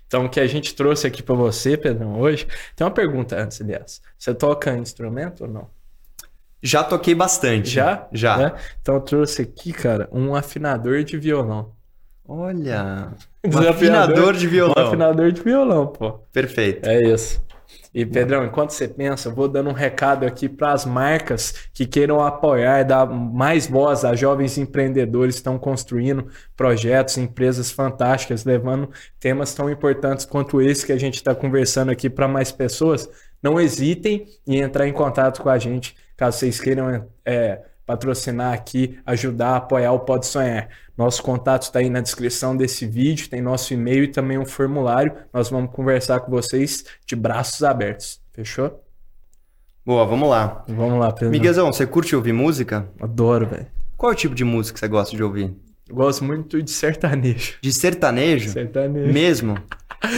Então, o que a gente trouxe aqui para você, Pedrão, hoje, tem uma pergunta antes, aliás. Você toca instrumento ou não? Já toquei bastante. Já? Já. Né? Então eu trouxe aqui, cara, um afinador de violão. Olha. [LAUGHS] Um afinador de violão. Um afinador de violão, pô. Perfeito. É isso. E Pedrão, enquanto você pensa, eu vou dando um recado aqui para as marcas que queiram apoiar, dar mais voz a jovens empreendedores que estão construindo projetos, empresas fantásticas, levando temas tão importantes quanto esse que a gente está conversando aqui para mais pessoas. Não hesitem em entrar em contato com a gente, caso vocês queiram é, patrocinar aqui, ajudar, apoiar o Pode Sonhar. Nosso contato está aí na descrição desse vídeo, tem nosso e-mail e também um formulário. Nós vamos conversar com vocês de braços abertos. Fechou? Boa, vamos lá. Vamos lá, Pedro. Miguelzão, você curte ouvir música? Adoro, velho. Qual é o tipo de música que você gosta de ouvir? Gosto muito de sertanejo. De sertanejo? Sertanejo. Mesmo? [LAUGHS]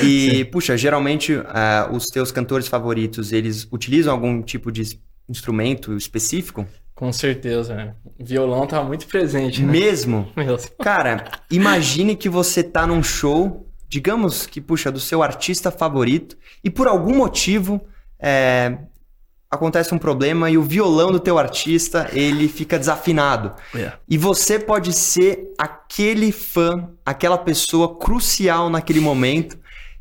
E, puxa, geralmente ah, os teus cantores favoritos, eles utilizam algum tipo de instrumento específico? Com certeza, né? Violão tá muito presente, né? Mesmo? [LAUGHS] Mesmo. Cara, imagine que você tá num show, digamos que, puxa, do seu artista favorito, e por algum motivo é, acontece um problema e o violão do teu artista, ele fica desafinado. É. E você pode ser aquele fã, aquela pessoa crucial naquele momento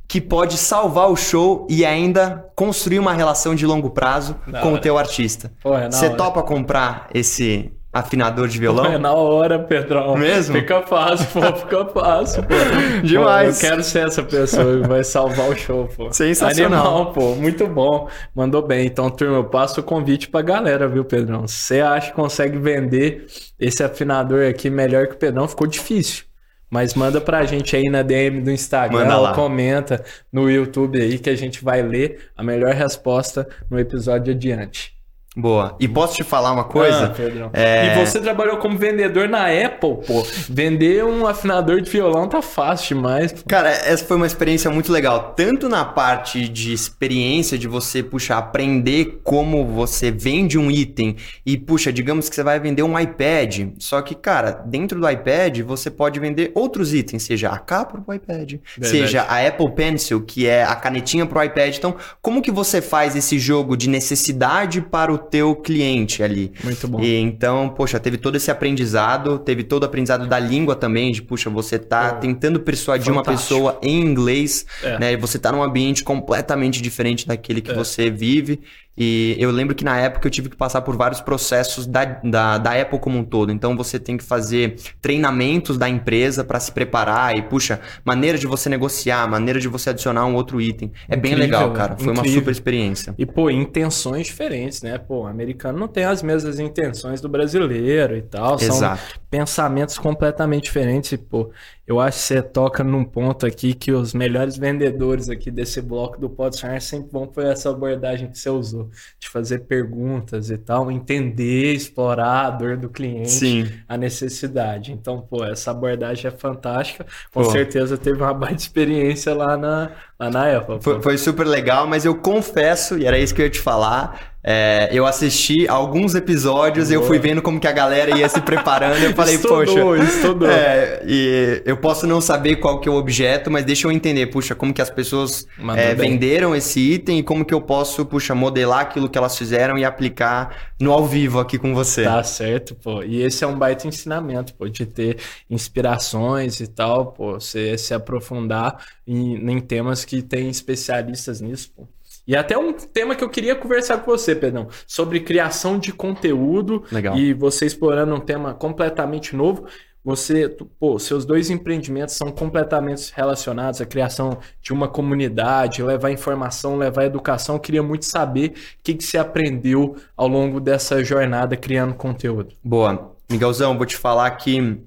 que pode salvar o show e ainda construir uma relação de longo prazo com o hora. teu artista. Você topa comprar esse afinador de violão? É na hora, Pedrão. Mesmo? Fica fácil, pô. Fica fácil, pô. [LAUGHS] Demais. Pô, eu quero ser essa pessoa que vai salvar o show, pô. Sensacional. Animal, pô. Muito bom. Mandou bem. Então, turma, eu passo o convite pra galera, viu, Pedrão? Você acha que consegue vender esse afinador aqui melhor que o Pedrão, ficou difícil. Mas manda pra gente aí na DM do Instagram, comenta no YouTube aí que a gente vai ler a melhor resposta no episódio adiante. Boa. E posso te falar uma coisa? Ah, Pedrão. É- E você trabalhou como vendedor na Apple, pô. Vender um afinador de violão tá fácil demais. pô. Cara, essa foi uma experiência muito legal. Tanto na parte de experiência, de você, puxa, aprender como você vende um item. E, puxa, digamos que você vai vender um iPad. Só que, cara, dentro do iPad, você pode vender outros itens. Seja a capa pro iPad, Verdade. seja a Apple Pencil, que é a canetinha pro iPad. Então, como que você faz esse jogo de necessidade para o teu cliente ali? Muito bom. E então, poxa, teve todo esse aprendizado, teve todo o aprendizado da língua também, de, puxa, você tá Pô, tentando persuadir uma fantástico. pessoa em inglês, É. né? E você tá num ambiente completamente diferente daquele que É. você vive. E eu lembro que na época eu tive que passar por vários processos da, da, da Apple como um todo. Então você tem que fazer treinamentos da empresa para se preparar e, puxa, maneira de você negociar, maneira de você adicionar um outro item. É bem Incrível, legal, cara. Foi uma incrível. super experiência. E, pô, intenções diferentes, né? Pô, o americano não tem as mesmas intenções do brasileiro e tal. São Exato. pensamentos completamente diferentes. E, pô, eu acho que você toca num ponto aqui que os melhores vendedores aqui desse bloco do Pode Sonhar sempre vão por essa abordagem que você usou. De fazer perguntas e tal, entender, explorar a dor do cliente. Sim. a necessidade. Então, pô, essa abordagem é fantástica. Com Pô. certeza teve uma baita experiência lá na, lá na Apple. Foi, foi super legal, mas eu confesso, e era isso que eu ia te falar, é, eu assisti alguns episódios, eu Boa. fui vendo como que a galera ia se preparando, eu falei, Estudou, poxa... estudou. É, e eu posso não saber qual que é o objeto, mas deixa eu entender, puxa, como que as pessoas é, venderam esse item e como que eu posso, puxa, modelar aquilo que elas fizeram e aplicar no ao vivo aqui com você. Tá certo, pô. E esse é um baita ensinamento, pô, de ter inspirações e tal, pô, você se aprofundar em, em temas que tem especialistas nisso, pô. E até um tema que eu queria conversar com você, Pedrão, sobre criação de conteúdo Legal. e você explorando um tema completamente novo. Você, pô, seus dois empreendimentos são completamente relacionados à criação de uma comunidade, levar informação, levar educação. Eu queria muito saber o que, que você aprendeu ao longo dessa jornada criando conteúdo. Boa. Miguelzão, vou te falar que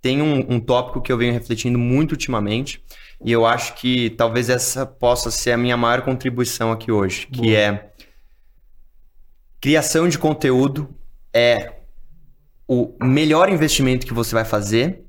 tem um, um tópico que eu venho refletindo muito ultimamente e eu acho que talvez essa possa ser a minha maior contribuição aqui hoje, que Boa. é criação de conteúdo é o melhor investimento que você vai fazer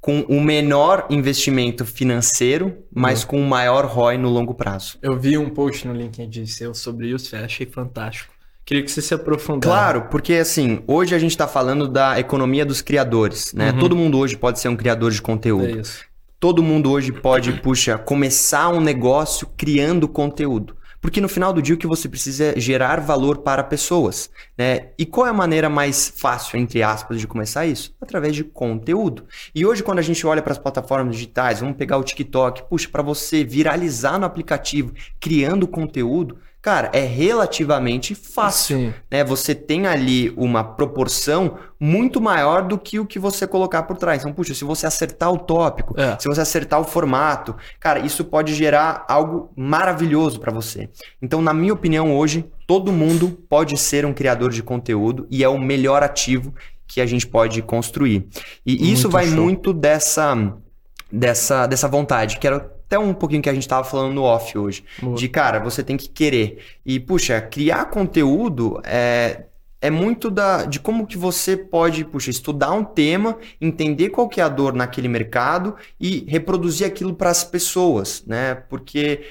com o menor investimento financeiro, mas com o maior ROI no longo prazo. Eu vi um post no LinkedIn seu sobre isso e achei fantástico. Queria que você se aprofundasse. Claro, porque assim, hoje a gente está falando da economia dos criadores, né? Uhum. Todo mundo hoje pode ser um criador de conteúdo. É isso. Todo mundo hoje pode, puxa, começar um negócio criando conteúdo. Porque no final do dia o que você precisa é gerar valor para pessoas. Né? E qual é a maneira mais fácil, entre aspas, de começar isso? Através de conteúdo. E hoje, quando a gente olha para as plataformas digitais, vamos pegar o TikTok, puxa, para você viralizar no aplicativo criando conteúdo, cara, é relativamente fácil. Sim. Né? Você tem ali uma proporção muito maior do que o que você colocar por trás. Então, puxa, se você acertar o tópico, É. se você acertar o formato, cara, isso pode gerar algo maravilhoso para você. Então, na minha opinião, hoje, todo mundo pode ser um criador de conteúdo e é o melhor ativo que a gente pode construir. E isso Muito vai show. muito dessa, dessa, dessa vontade, que era até um pouquinho que a gente tava falando no off hoje. Boa. De, cara, você tem que querer. E, puxa, criar conteúdo é, é muito da, de como que você pode, puxa, estudar um tema, entender qual que é a dor naquele mercado e reproduzir aquilo para as pessoas, né? Porque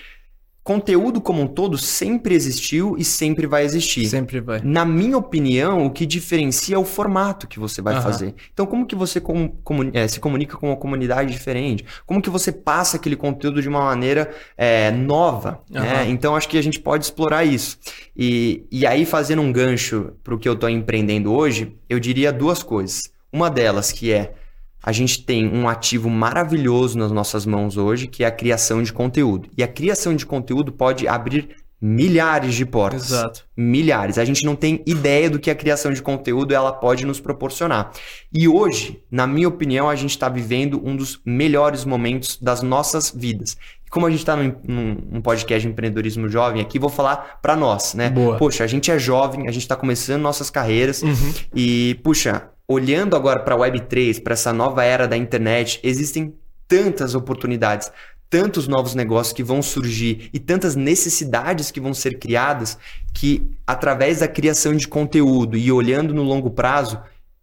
conteúdo como um todo sempre existiu e sempre vai existir. Sempre vai. Na minha opinião, o que diferencia é o formato que você vai Aham. fazer. Então, como que você com- eh, se comunica com uma comunidade diferente? Como que você passa aquele conteúdo de uma maneira eh, nova? né? Aham. Então, acho que a gente pode explorar isso. E, e aí, fazendo um gancho para o que eu estou empreendendo hoje, eu diria duas coisas. Uma delas que é a gente tem um ativo maravilhoso nas nossas mãos hoje, que é a criação de conteúdo. E a criação de conteúdo pode abrir milhares de portas Exato. milhares. A gente não tem ideia do que a criação de conteúdo ela pode nos proporcionar. E hoje, na minha opinião, a gente está vivendo um dos melhores momentos das nossas vidas. E Como a gente está num, num- num podcast de empreendedorismo jovem aqui, vou falar para nós, né? Boa. Poxa, a gente é jovem, a gente está começando nossas carreiras Uhum. e, puxa, olhando agora para a Web3, para essa nova era da internet, existem tantas oportunidades, tantos novos negócios que vão surgir e tantas necessidades que vão ser criadas que, através da criação de conteúdo e olhando no longo prazo,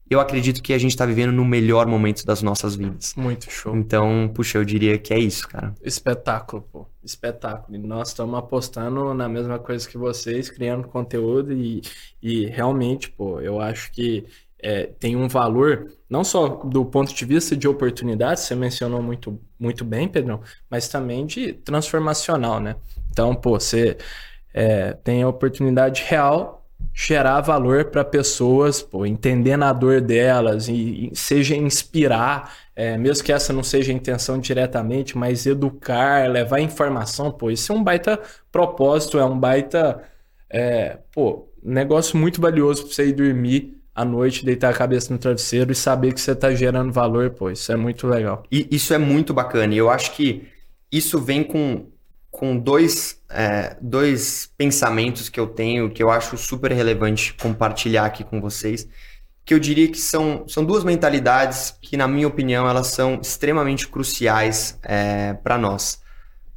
eu acredito que a gente está vivendo no melhor momento das nossas vidas. Muito show. Então, puxa, eu diria que é isso, cara. Espetáculo, pô. Espetáculo. E nós estamos apostando na mesma coisa que vocês, criando conteúdo e, e realmente, pô, eu acho que é, tem um valor, não só do ponto de vista de oportunidade, você mencionou muito, muito bem, Pedrão, mas também de transformacional, né? Então, pô, você é, tem a oportunidade real gerar valor para pessoas, pô, entendendo a dor delas e, e seja inspirar, é, mesmo que essa não seja a intenção diretamente, mas educar, levar informação, pô, isso é um baita propósito, é um baita, é, pô, negócio muito valioso para você ir dormir à noite, deitar a cabeça no travesseiro e saber que você está gerando valor, pô, isso é muito legal. E isso é muito bacana. E eu acho que isso vem com, com dois, é, dois pensamentos que eu tenho que eu acho super relevante compartilhar aqui com vocês. Que eu diria que são, são duas mentalidades que, na minha opinião, elas são extremamente cruciais para nós.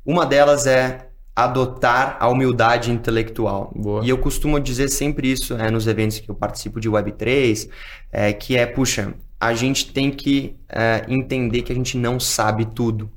Uma delas é adotar a humildade intelectual. Boa. E eu costumo dizer sempre isso é, nos eventos que eu participo de Web3, é, que é, puxa, a gente tem que é, entender que a gente não sabe tudo.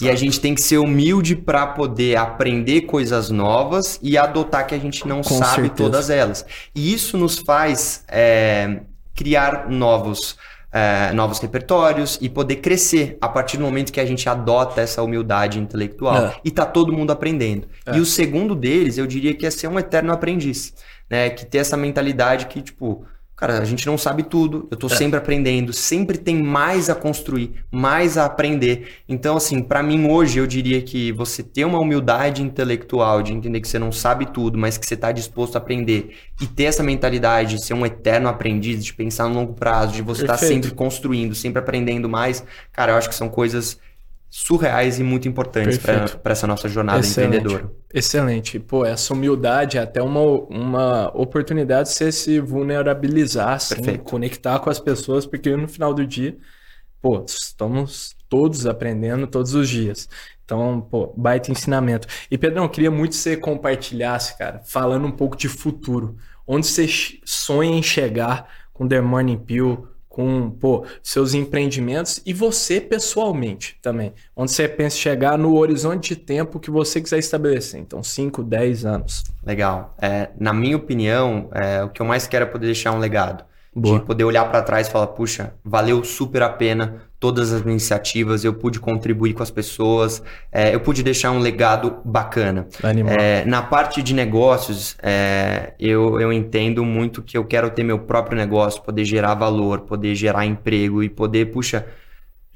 E a gente tem que ser humilde para poder aprender coisas novas e adotar que a gente não Com sabe certeza. todas elas. E isso nos faz é, criar novos, é, novos repertórios e poder crescer a partir do momento que a gente adota essa humildade intelectual. É. E tá todo mundo aprendendo. É. E o segundo deles, eu diria que é ser um eterno aprendiz. Né? Que ter essa mentalidade que, tipo, cara, a gente não sabe tudo, eu tô É. sempre aprendendo, sempre tem mais a construir, mais a aprender. Então, assim, pra mim hoje eu diria que você ter uma humildade intelectual de entender que você não sabe tudo, mas que você tá disposto a aprender e ter essa mentalidade de ser um eterno aprendiz, de pensar no longo prazo, de você estar Perfeito. sempre construindo, sempre aprendendo mais, cara, eu acho que são coisas surreais e muito importantes para essa nossa jornada Excelente. empreendedora. Excelente. Pô, essa humildade é até uma, uma oportunidade de você se vulnerabilizar, assim, conectar com as pessoas, porque no final do dia, pô, estamos todos aprendendo todos os dias. Então, pô, baita ensinamento. E, Pedrão, eu queria muito que você compartilhasse, cara, falando um pouco de futuro. Onde você sonha em chegar com The Morning Pill, com, pô, seus empreendimentos e você pessoalmente também. Onde você pensa em chegar no horizonte de tempo que você quiser estabelecer. Então, 5, 10 anos. Legal. É, na minha opinião, é, o que eu mais quero é poder deixar um legado. Boa. De poder olhar para trás e falar, puxa, valeu super a pena todas as iniciativas, eu pude contribuir com as pessoas, é, eu pude deixar um legado bacana. É, na parte de negócios, é, eu, eu entendo muito que eu quero ter meu próprio negócio, poder gerar valor, poder gerar emprego e poder, puxa,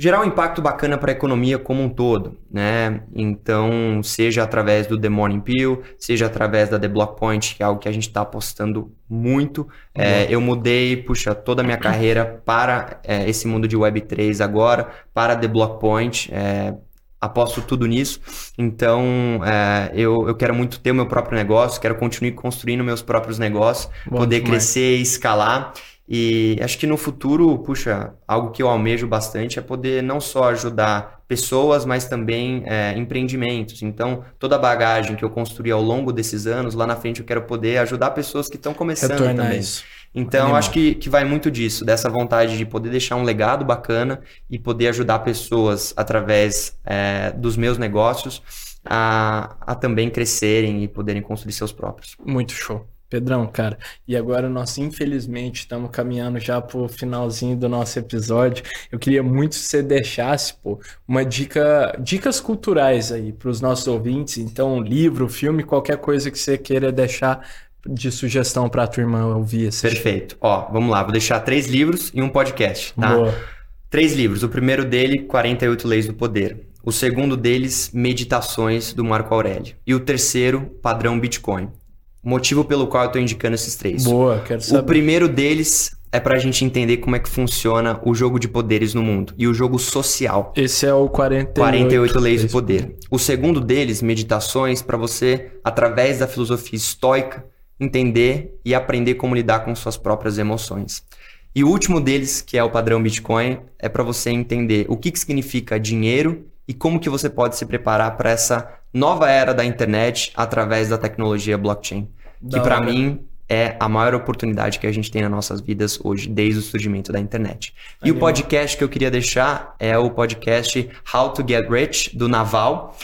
gerar um impacto bacana para a economia como um todo, né? Então, seja através do The Morning Pill, seja através da The Block Point, que é algo que a gente está apostando muito. É, eu mudei, puxa, toda a minha carreira para é, esse mundo de Web3 agora, para The Block Point. É, aposto tudo nisso. Então, é, eu, eu quero muito ter o meu próprio negócio, quero continuar construindo meus próprios negócios, Bom poder demais. crescer e escalar. E acho que no futuro, puxa, algo que eu almejo bastante é poder não só ajudar pessoas, mas também é, empreendimentos. Então, toda a bagagem que eu construí ao longo desses anos, lá na frente eu quero poder ajudar pessoas que estão começando Retornar também. Isso. Então, Animal. acho que, que vai muito disso, dessa vontade de poder deixar um legado bacana e poder ajudar pessoas através é, dos meus negócios a, a também crescerem e poderem construir seus próprios. Muito show. Pedrão, cara, e agora nós infelizmente estamos caminhando já pro finalzinho do nosso episódio. Eu queria muito que você deixasse, pô, uma dica, dicas culturais aí para os nossos ouvintes. Então, livro, filme, qualquer coisa que você queira deixar de sugestão para a turma ouvir. Assistir. Perfeito. Ó, vamos lá, vou deixar três livros e um podcast, tá? Boa. Três livros. O primeiro dele, 48 Leis do Poder. O segundo deles, Meditações do Marco Aurélio. E o terceiro, Padrão Bitcoin motivo pelo qual eu estou indicando esses três. Boa, quero saber. O primeiro deles é para a gente entender como é que funciona o jogo de poderes no mundo e o jogo social. Esse é o 48, 48 leis do poder. O segundo deles, meditações, para você, através da filosofia estoica, entender e aprender como lidar com suas próprias emoções. E o último deles, que é o padrão Bitcoin, é para você entender o que, que significa dinheiro e como que você pode se preparar para essa nova era da internet através da tecnologia blockchain. Da que para mim é a maior oportunidade que a gente tem nas nossas vidas hoje, desde o surgimento da internet. E o podcast que eu queria deixar é o podcast How to Get Rich, do Naval,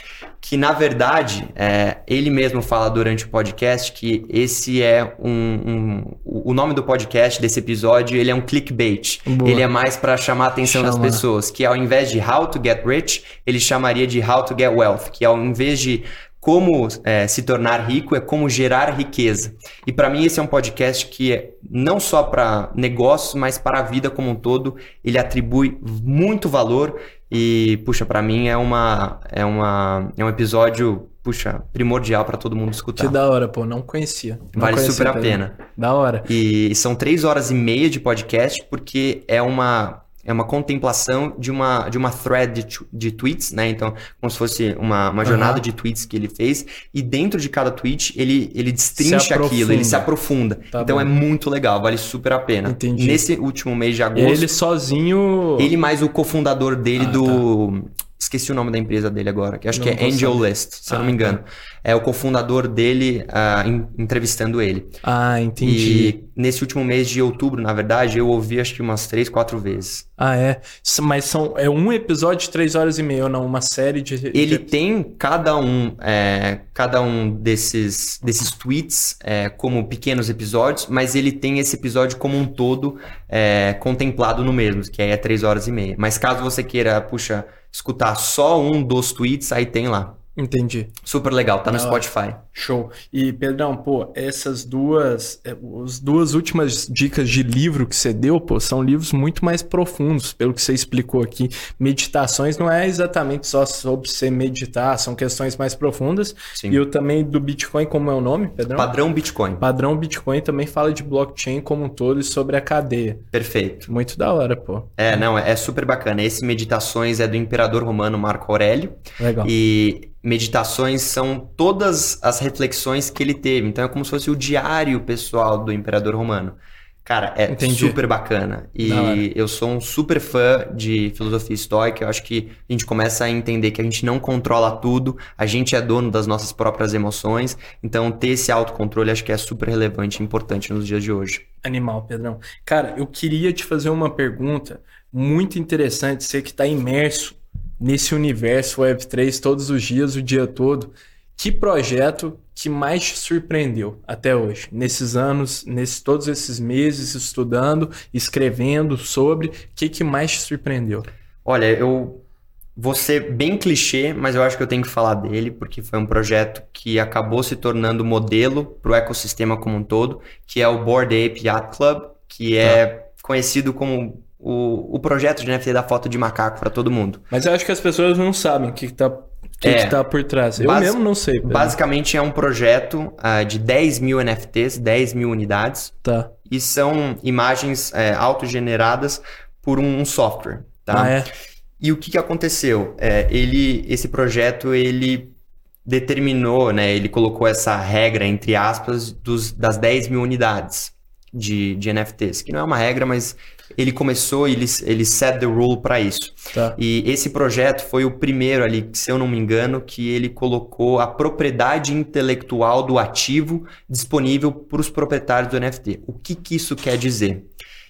que na verdade é, ele mesmo fala durante o podcast que esse é um, um, o nome do podcast desse episódio ele é um clickbait Boa. ele é mais para chamar a atenção Chama. das pessoas que ao invés de how to get rich ele chamaria de how to get wealth que ao invés de como é, se tornar rico é como gerar riqueza. E para mim esse é um podcast que é não só para negócios, mas para a vida como um todo. Ele atribui muito valor e puxa, para mim é uma é uma é um episódio puxa primordial para todo mundo escutar. Que da hora, pô, não conhecia. Não vale conhecia super a pena. Da hora. E são três horas e meia de podcast porque é uma é uma contemplação de uma, de uma thread de, de tweets, né? Então, como se fosse uma, uma jornada uhum. de tweets que ele fez. E dentro de cada tweet, ele, ele destrincha aquilo, ele se aprofunda. Tá então, bom. é muito legal, vale super a pena. Entendi. Nesse último mês de agosto... Ele sozinho... Ele mais o cofundador dele ah, do... Tá Esqueci o nome da empresa dele agora, que acho não que é Angel saber. List, se ah, eu não me engano. Tá. É o cofundador dele uh, entrevistando ele. Ah, entendi. E nesse último mês de outubro, na verdade, eu ouvi acho que umas três, quatro vezes. Ah, é? Mas são, é um episódio de três horas e meia, ou não? Uma série de. Ele de... tem cada um, é, cada um desses, desses tweets é, como pequenos episódios, mas ele tem esse episódio como um todo é, contemplado no mesmo, que aí é três horas e meia. Mas caso você queira, puxa escutar só um dos tweets, aí tem lá. Entendi. Super legal, tá no Spotify. Show. E, Pedrão, pô, essas duas, é, as duas últimas dicas de livro que você deu, pô, são livros muito mais profundos, pelo que você explicou aqui. Meditações não é exatamente só sobre você meditar, são questões mais profundas. Sim. E eu também do Bitcoin, como é o nome, Pedrão? Padrão Bitcoin. Padrão Bitcoin também fala de blockchain como um todo e sobre a cadeia. Perfeito. Muito da hora, pô. É, não, é super bacana. Esse Meditações é do imperador romano Marco Aurélio. Legal. E meditações são todas as reflexões que ele teve. Então é como se fosse o diário pessoal do imperador romano. Cara, é Entendi. super bacana. E eu sou um super fã de filosofia estoica. Eu acho que a gente começa a entender que a gente não controla tudo, a gente é dono das nossas próprias emoções. Então, ter esse autocontrole acho que é super relevante e importante nos dias de hoje. Animal, Pedrão. Cara, eu queria te fazer uma pergunta muito interessante. Você que está imerso nesse universo Web3 todos os dias, o dia todo. Que projeto que mais te surpreendeu até hoje? Nesses anos, nesses todos esses meses estudando, escrevendo sobre, o que, que mais te surpreendeu? Olha, eu vou ser bem clichê, mas eu acho que eu tenho que falar dele, porque foi um projeto que acabou se tornando modelo para o ecossistema como um todo, que é o Board Ape Yacht Club, que é tá. conhecido como o, o projeto de NFT da foto de macaco para todo mundo. Mas eu acho que as pessoas não sabem o que, está que, é, que tá por trás? Eu mesmo não sei. Pedro. Basicamente é um projeto uh, de 10 mil NFTs, 10 mil unidades. Tá. E são imagens é, autogeneradas por um software. Tá? Ah, é? E o que, que aconteceu? É, ele, esse projeto ele determinou, né, ele colocou essa regra, entre aspas, dos, das 10 mil unidades de, de NFTs, que não é uma regra, mas ele começou, ele, ele set the rule para isso. Tá. E esse projeto foi o primeiro ali, se eu não me engano, que ele colocou a propriedade intelectual do ativo disponível para os proprietários do NFT. O que, que isso quer dizer?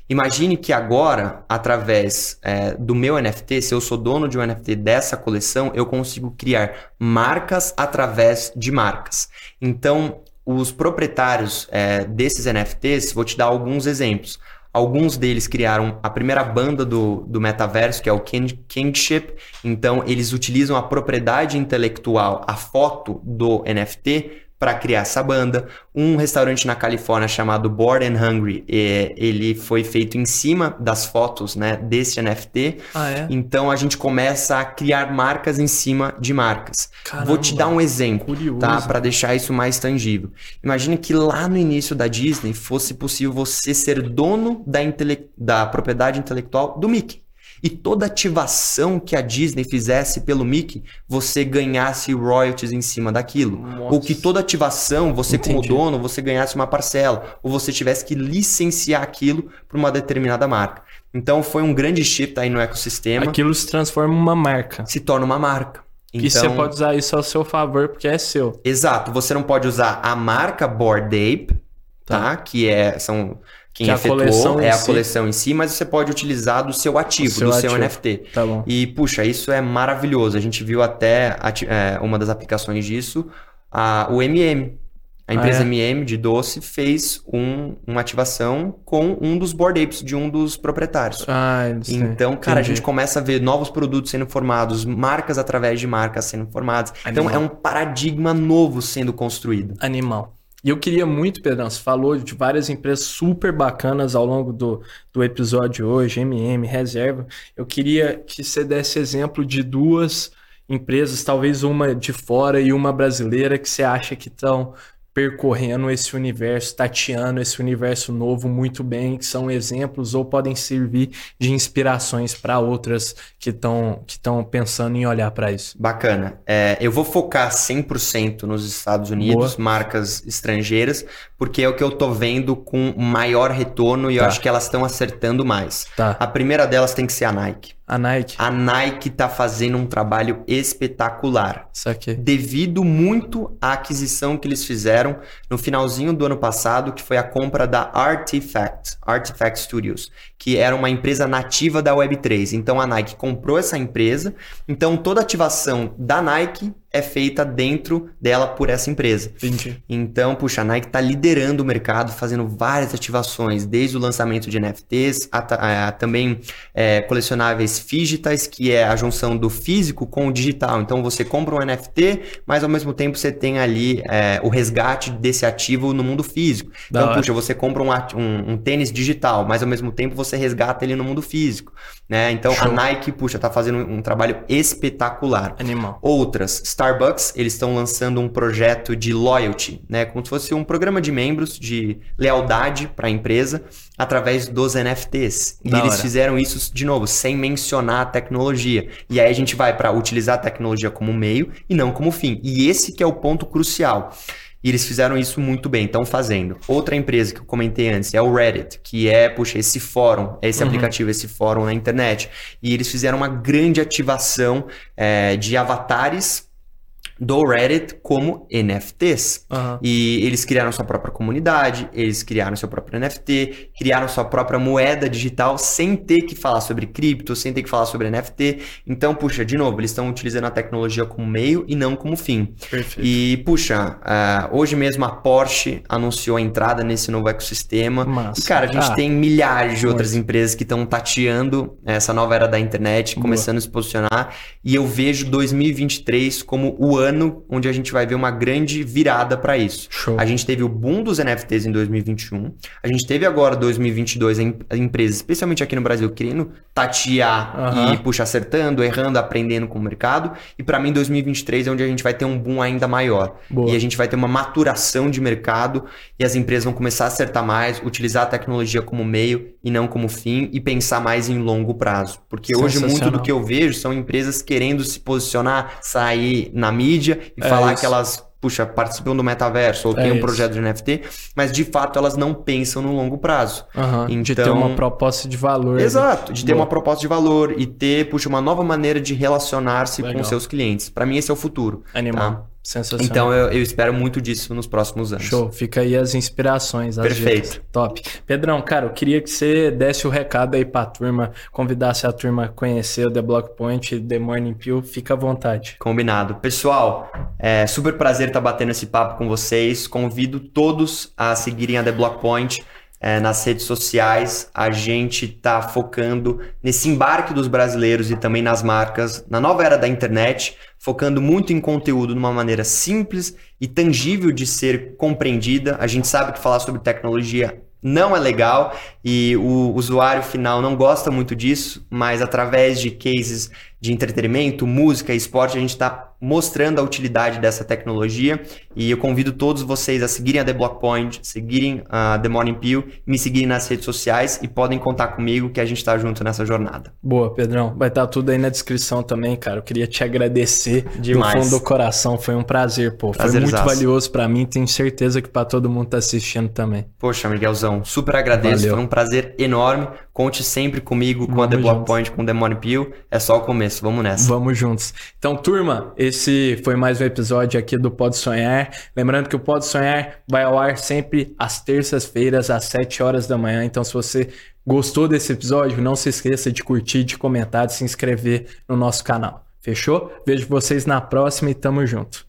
Imagine que agora, através é, do meu NFT, se eu sou dono de um NFT dessa coleção, eu consigo criar marcas através de marcas. Então, os proprietários é, desses NFTs, vou te dar alguns exemplos. Alguns deles criaram a primeira banda do, do metaverso, que é o Kingship. Então, eles utilizam a propriedade intelectual, a foto do NFT, para criar essa banda. Um restaurante na Califórnia chamado Bored and Hungry, ele foi feito em cima das fotos né, desse NFT. Ah, é? Então a gente começa a criar marcas em cima de marcas. Caramba, Vou te dar um exemplo, curioso. tá? Para deixar isso mais tangível. Imagine que lá no início da Disney fosse possível você ser dono da, intele... da propriedade intelectual do Mickey e toda ativação que a Disney fizesse pelo Mickey, você ganhasse royalties em cima daquilo. Nossa. Ou que toda ativação, você Entendi. como dono, você ganhasse uma parcela. Ou você tivesse que licenciar aquilo para uma determinada marca. Então foi um grande shift aí no ecossistema. Aquilo se transforma em uma marca. Se torna uma marca. Então, e você pode usar isso ao seu favor porque é seu. Exato. Você não pode usar a marca Board Ape, tá? tá? Que é, são quem que efetuou é a si. coleção em si, mas você pode utilizar do seu ativo, seu do ativo. seu NFT. Tá bom. E, puxa, isso é maravilhoso. A gente viu até é, uma das aplicações disso, a, o MM. A empresa ah, é? MM de doce fez um, uma ativação com um dos board apes de um dos proprietários. Ah, então, cara, Entendi. a gente começa a ver novos produtos sendo formados, marcas através de marcas sendo formadas. Animal. Então, é um paradigma novo sendo construído. Animal. E eu queria muito, Pedrão, você falou de várias empresas super bacanas ao longo do, do episódio hoje, MM, Reserva. Eu queria que você desse exemplo de duas empresas, talvez uma de fora e uma brasileira, que você acha que estão percorrendo esse universo, tateando esse universo novo muito bem, que são exemplos ou podem servir de inspirações para outras que estão que pensando em olhar para isso. Bacana. É, eu vou focar 100% nos Estados Unidos, Boa. marcas estrangeiras, porque é o que eu tô vendo com maior retorno e tá. eu acho que elas estão acertando mais. Tá. A primeira delas tem que ser a Nike. A Nike. A Nike tá fazendo um trabalho espetacular. Isso aqui. Devido muito à aquisição que eles fizeram no finalzinho do ano passado, que foi a compra da Artifact, Artifact Studios, que era uma empresa nativa da Web3. Então a Nike comprou essa empresa. Então toda ativação da Nike é feita dentro dela por essa empresa. Entendi. Então, puxa, a Nike está liderando o mercado, fazendo várias ativações, desde o lançamento de NFTs, a, a, também é, colecionáveis digitais, que é a junção do físico com o digital. Então, você compra um NFT, mas ao mesmo tempo você tem ali é, o resgate desse ativo no mundo físico. Da então, hora. puxa, você compra um, um, um, tênis digital, mas ao mesmo tempo você resgata ele no mundo físico. Né? Então, Show. a Nike, puxa, está fazendo um, um trabalho espetacular. Animal. Outras, Star Starbucks, eles estão lançando um projeto de loyalty, né? Como se fosse um programa de membros de lealdade para a empresa através dos NFTs. E da eles hora. fizeram isso de novo, sem mencionar a tecnologia. E aí a gente vai para utilizar a tecnologia como meio e não como fim. E esse que é o ponto crucial. E eles fizeram isso muito bem, estão fazendo. Outra empresa que eu comentei antes é o Reddit, que é, puxa, esse fórum, esse uhum. aplicativo, esse fórum na internet. E eles fizeram uma grande ativação é, de avatares do Reddit como NFTs. Aham. E eles criaram sua própria comunidade, eles criaram seu próprio NFT, criaram sua própria moeda digital sem ter que falar sobre cripto, sem ter que falar sobre NFT. Então, puxa, de novo, eles estão utilizando a tecnologia como meio e não como fim. Perfeito. E, puxa, ah, hoje mesmo a Porsche anunciou a entrada nesse novo ecossistema. Massa. E, cara, a gente Ah. tem milhares de outras empresas que estão tateando essa nova era da internet, Boa. começando a se posicionar. E eu vejo 2023 como o ano onde a gente vai ver uma grande virada para isso. Show. A gente teve o boom dos NFTs em 2021. A gente teve agora 2022 em- empresas, especialmente aqui no Brasil, querendo tatear Aham. e puxa acertando, errando, aprendendo com o mercado. E para mim 2023 é onde a gente vai ter um boom ainda maior. Boa. E a gente vai ter uma maturação de mercado e as empresas vão começar a acertar mais, utilizar a tecnologia como meio e não como fim e pensar mais em longo prazo. Porque hoje muito do que eu vejo são empresas querendo se posicionar, sair na mídia e É falar isso. que elas, puxa, participam do metaverso ou É têm um projeto de NFT, mas de fato elas não pensam no longo prazo. Aham, De ter Então- uma proposta de valor. né? Exato, de ter Boa. uma proposta de valor e ter, puxa, uma nova maneira de relacionar-se com seus clientes. Para mim esse é o futuro. Animal. tá? Sensacional. Então eu, eu espero muito disso nos próximos anos. Show, fica aí as inspirações. As Perfeito. dicas. Top. Pedrão, cara, eu queria que você desse o recado aí pra turma, convidasse a turma a conhecer o The Block Point e The Morning Pill. Fica à vontade. Combinado. Pessoal, é super prazer estar batendo esse papo com vocês. Convido todos a seguirem a The Block Point é, nas redes sociais. A gente está focando nesse embarque dos brasileiros e também nas marcas, na nova era da internet, focando muito em conteúdo de uma maneira simples e tangível de ser compreendida. A gente sabe que falar sobre tecnologia não é legal e o usuário final não gosta muito disso, mas através de cases de entretenimento, música e esporte, a gente está mostrando a utilidade dessa tecnologia e eu convido todos vocês a seguirem a The Block Point, seguirem a The Morning Pill, me seguirem nas redes sociais e podem contar comigo que a gente está junto nessa jornada. Boa, Pedrão. Vai estar tudo aí na descrição também, cara. Eu queria te agradecer Demais. do fundo do coração. Foi um prazer, pô. Foi Prazerzaço. muito valioso pra mim. Tenho certeza que pra todo mundo tá assistindo também. Poxa, Miguelzão, super agradeço, Valeu. foi um prazer enorme. Conte sempre comigo com a Vamos The Block juntos. Point, com The Morning Pill. É só o começo, vamos nessa. Vamos juntos. Então, turma, esse foi mais um episódio aqui do Pode Sonhar. Lembrando que o Pode Sonhar vai ao ar sempre às terças-feiras, às 7 horas da manhã. Então, se você gostou desse episódio, não se esqueça de curtir, de comentar, de se inscrever no nosso canal. Fechou? Vejo vocês na próxima e tamo junto.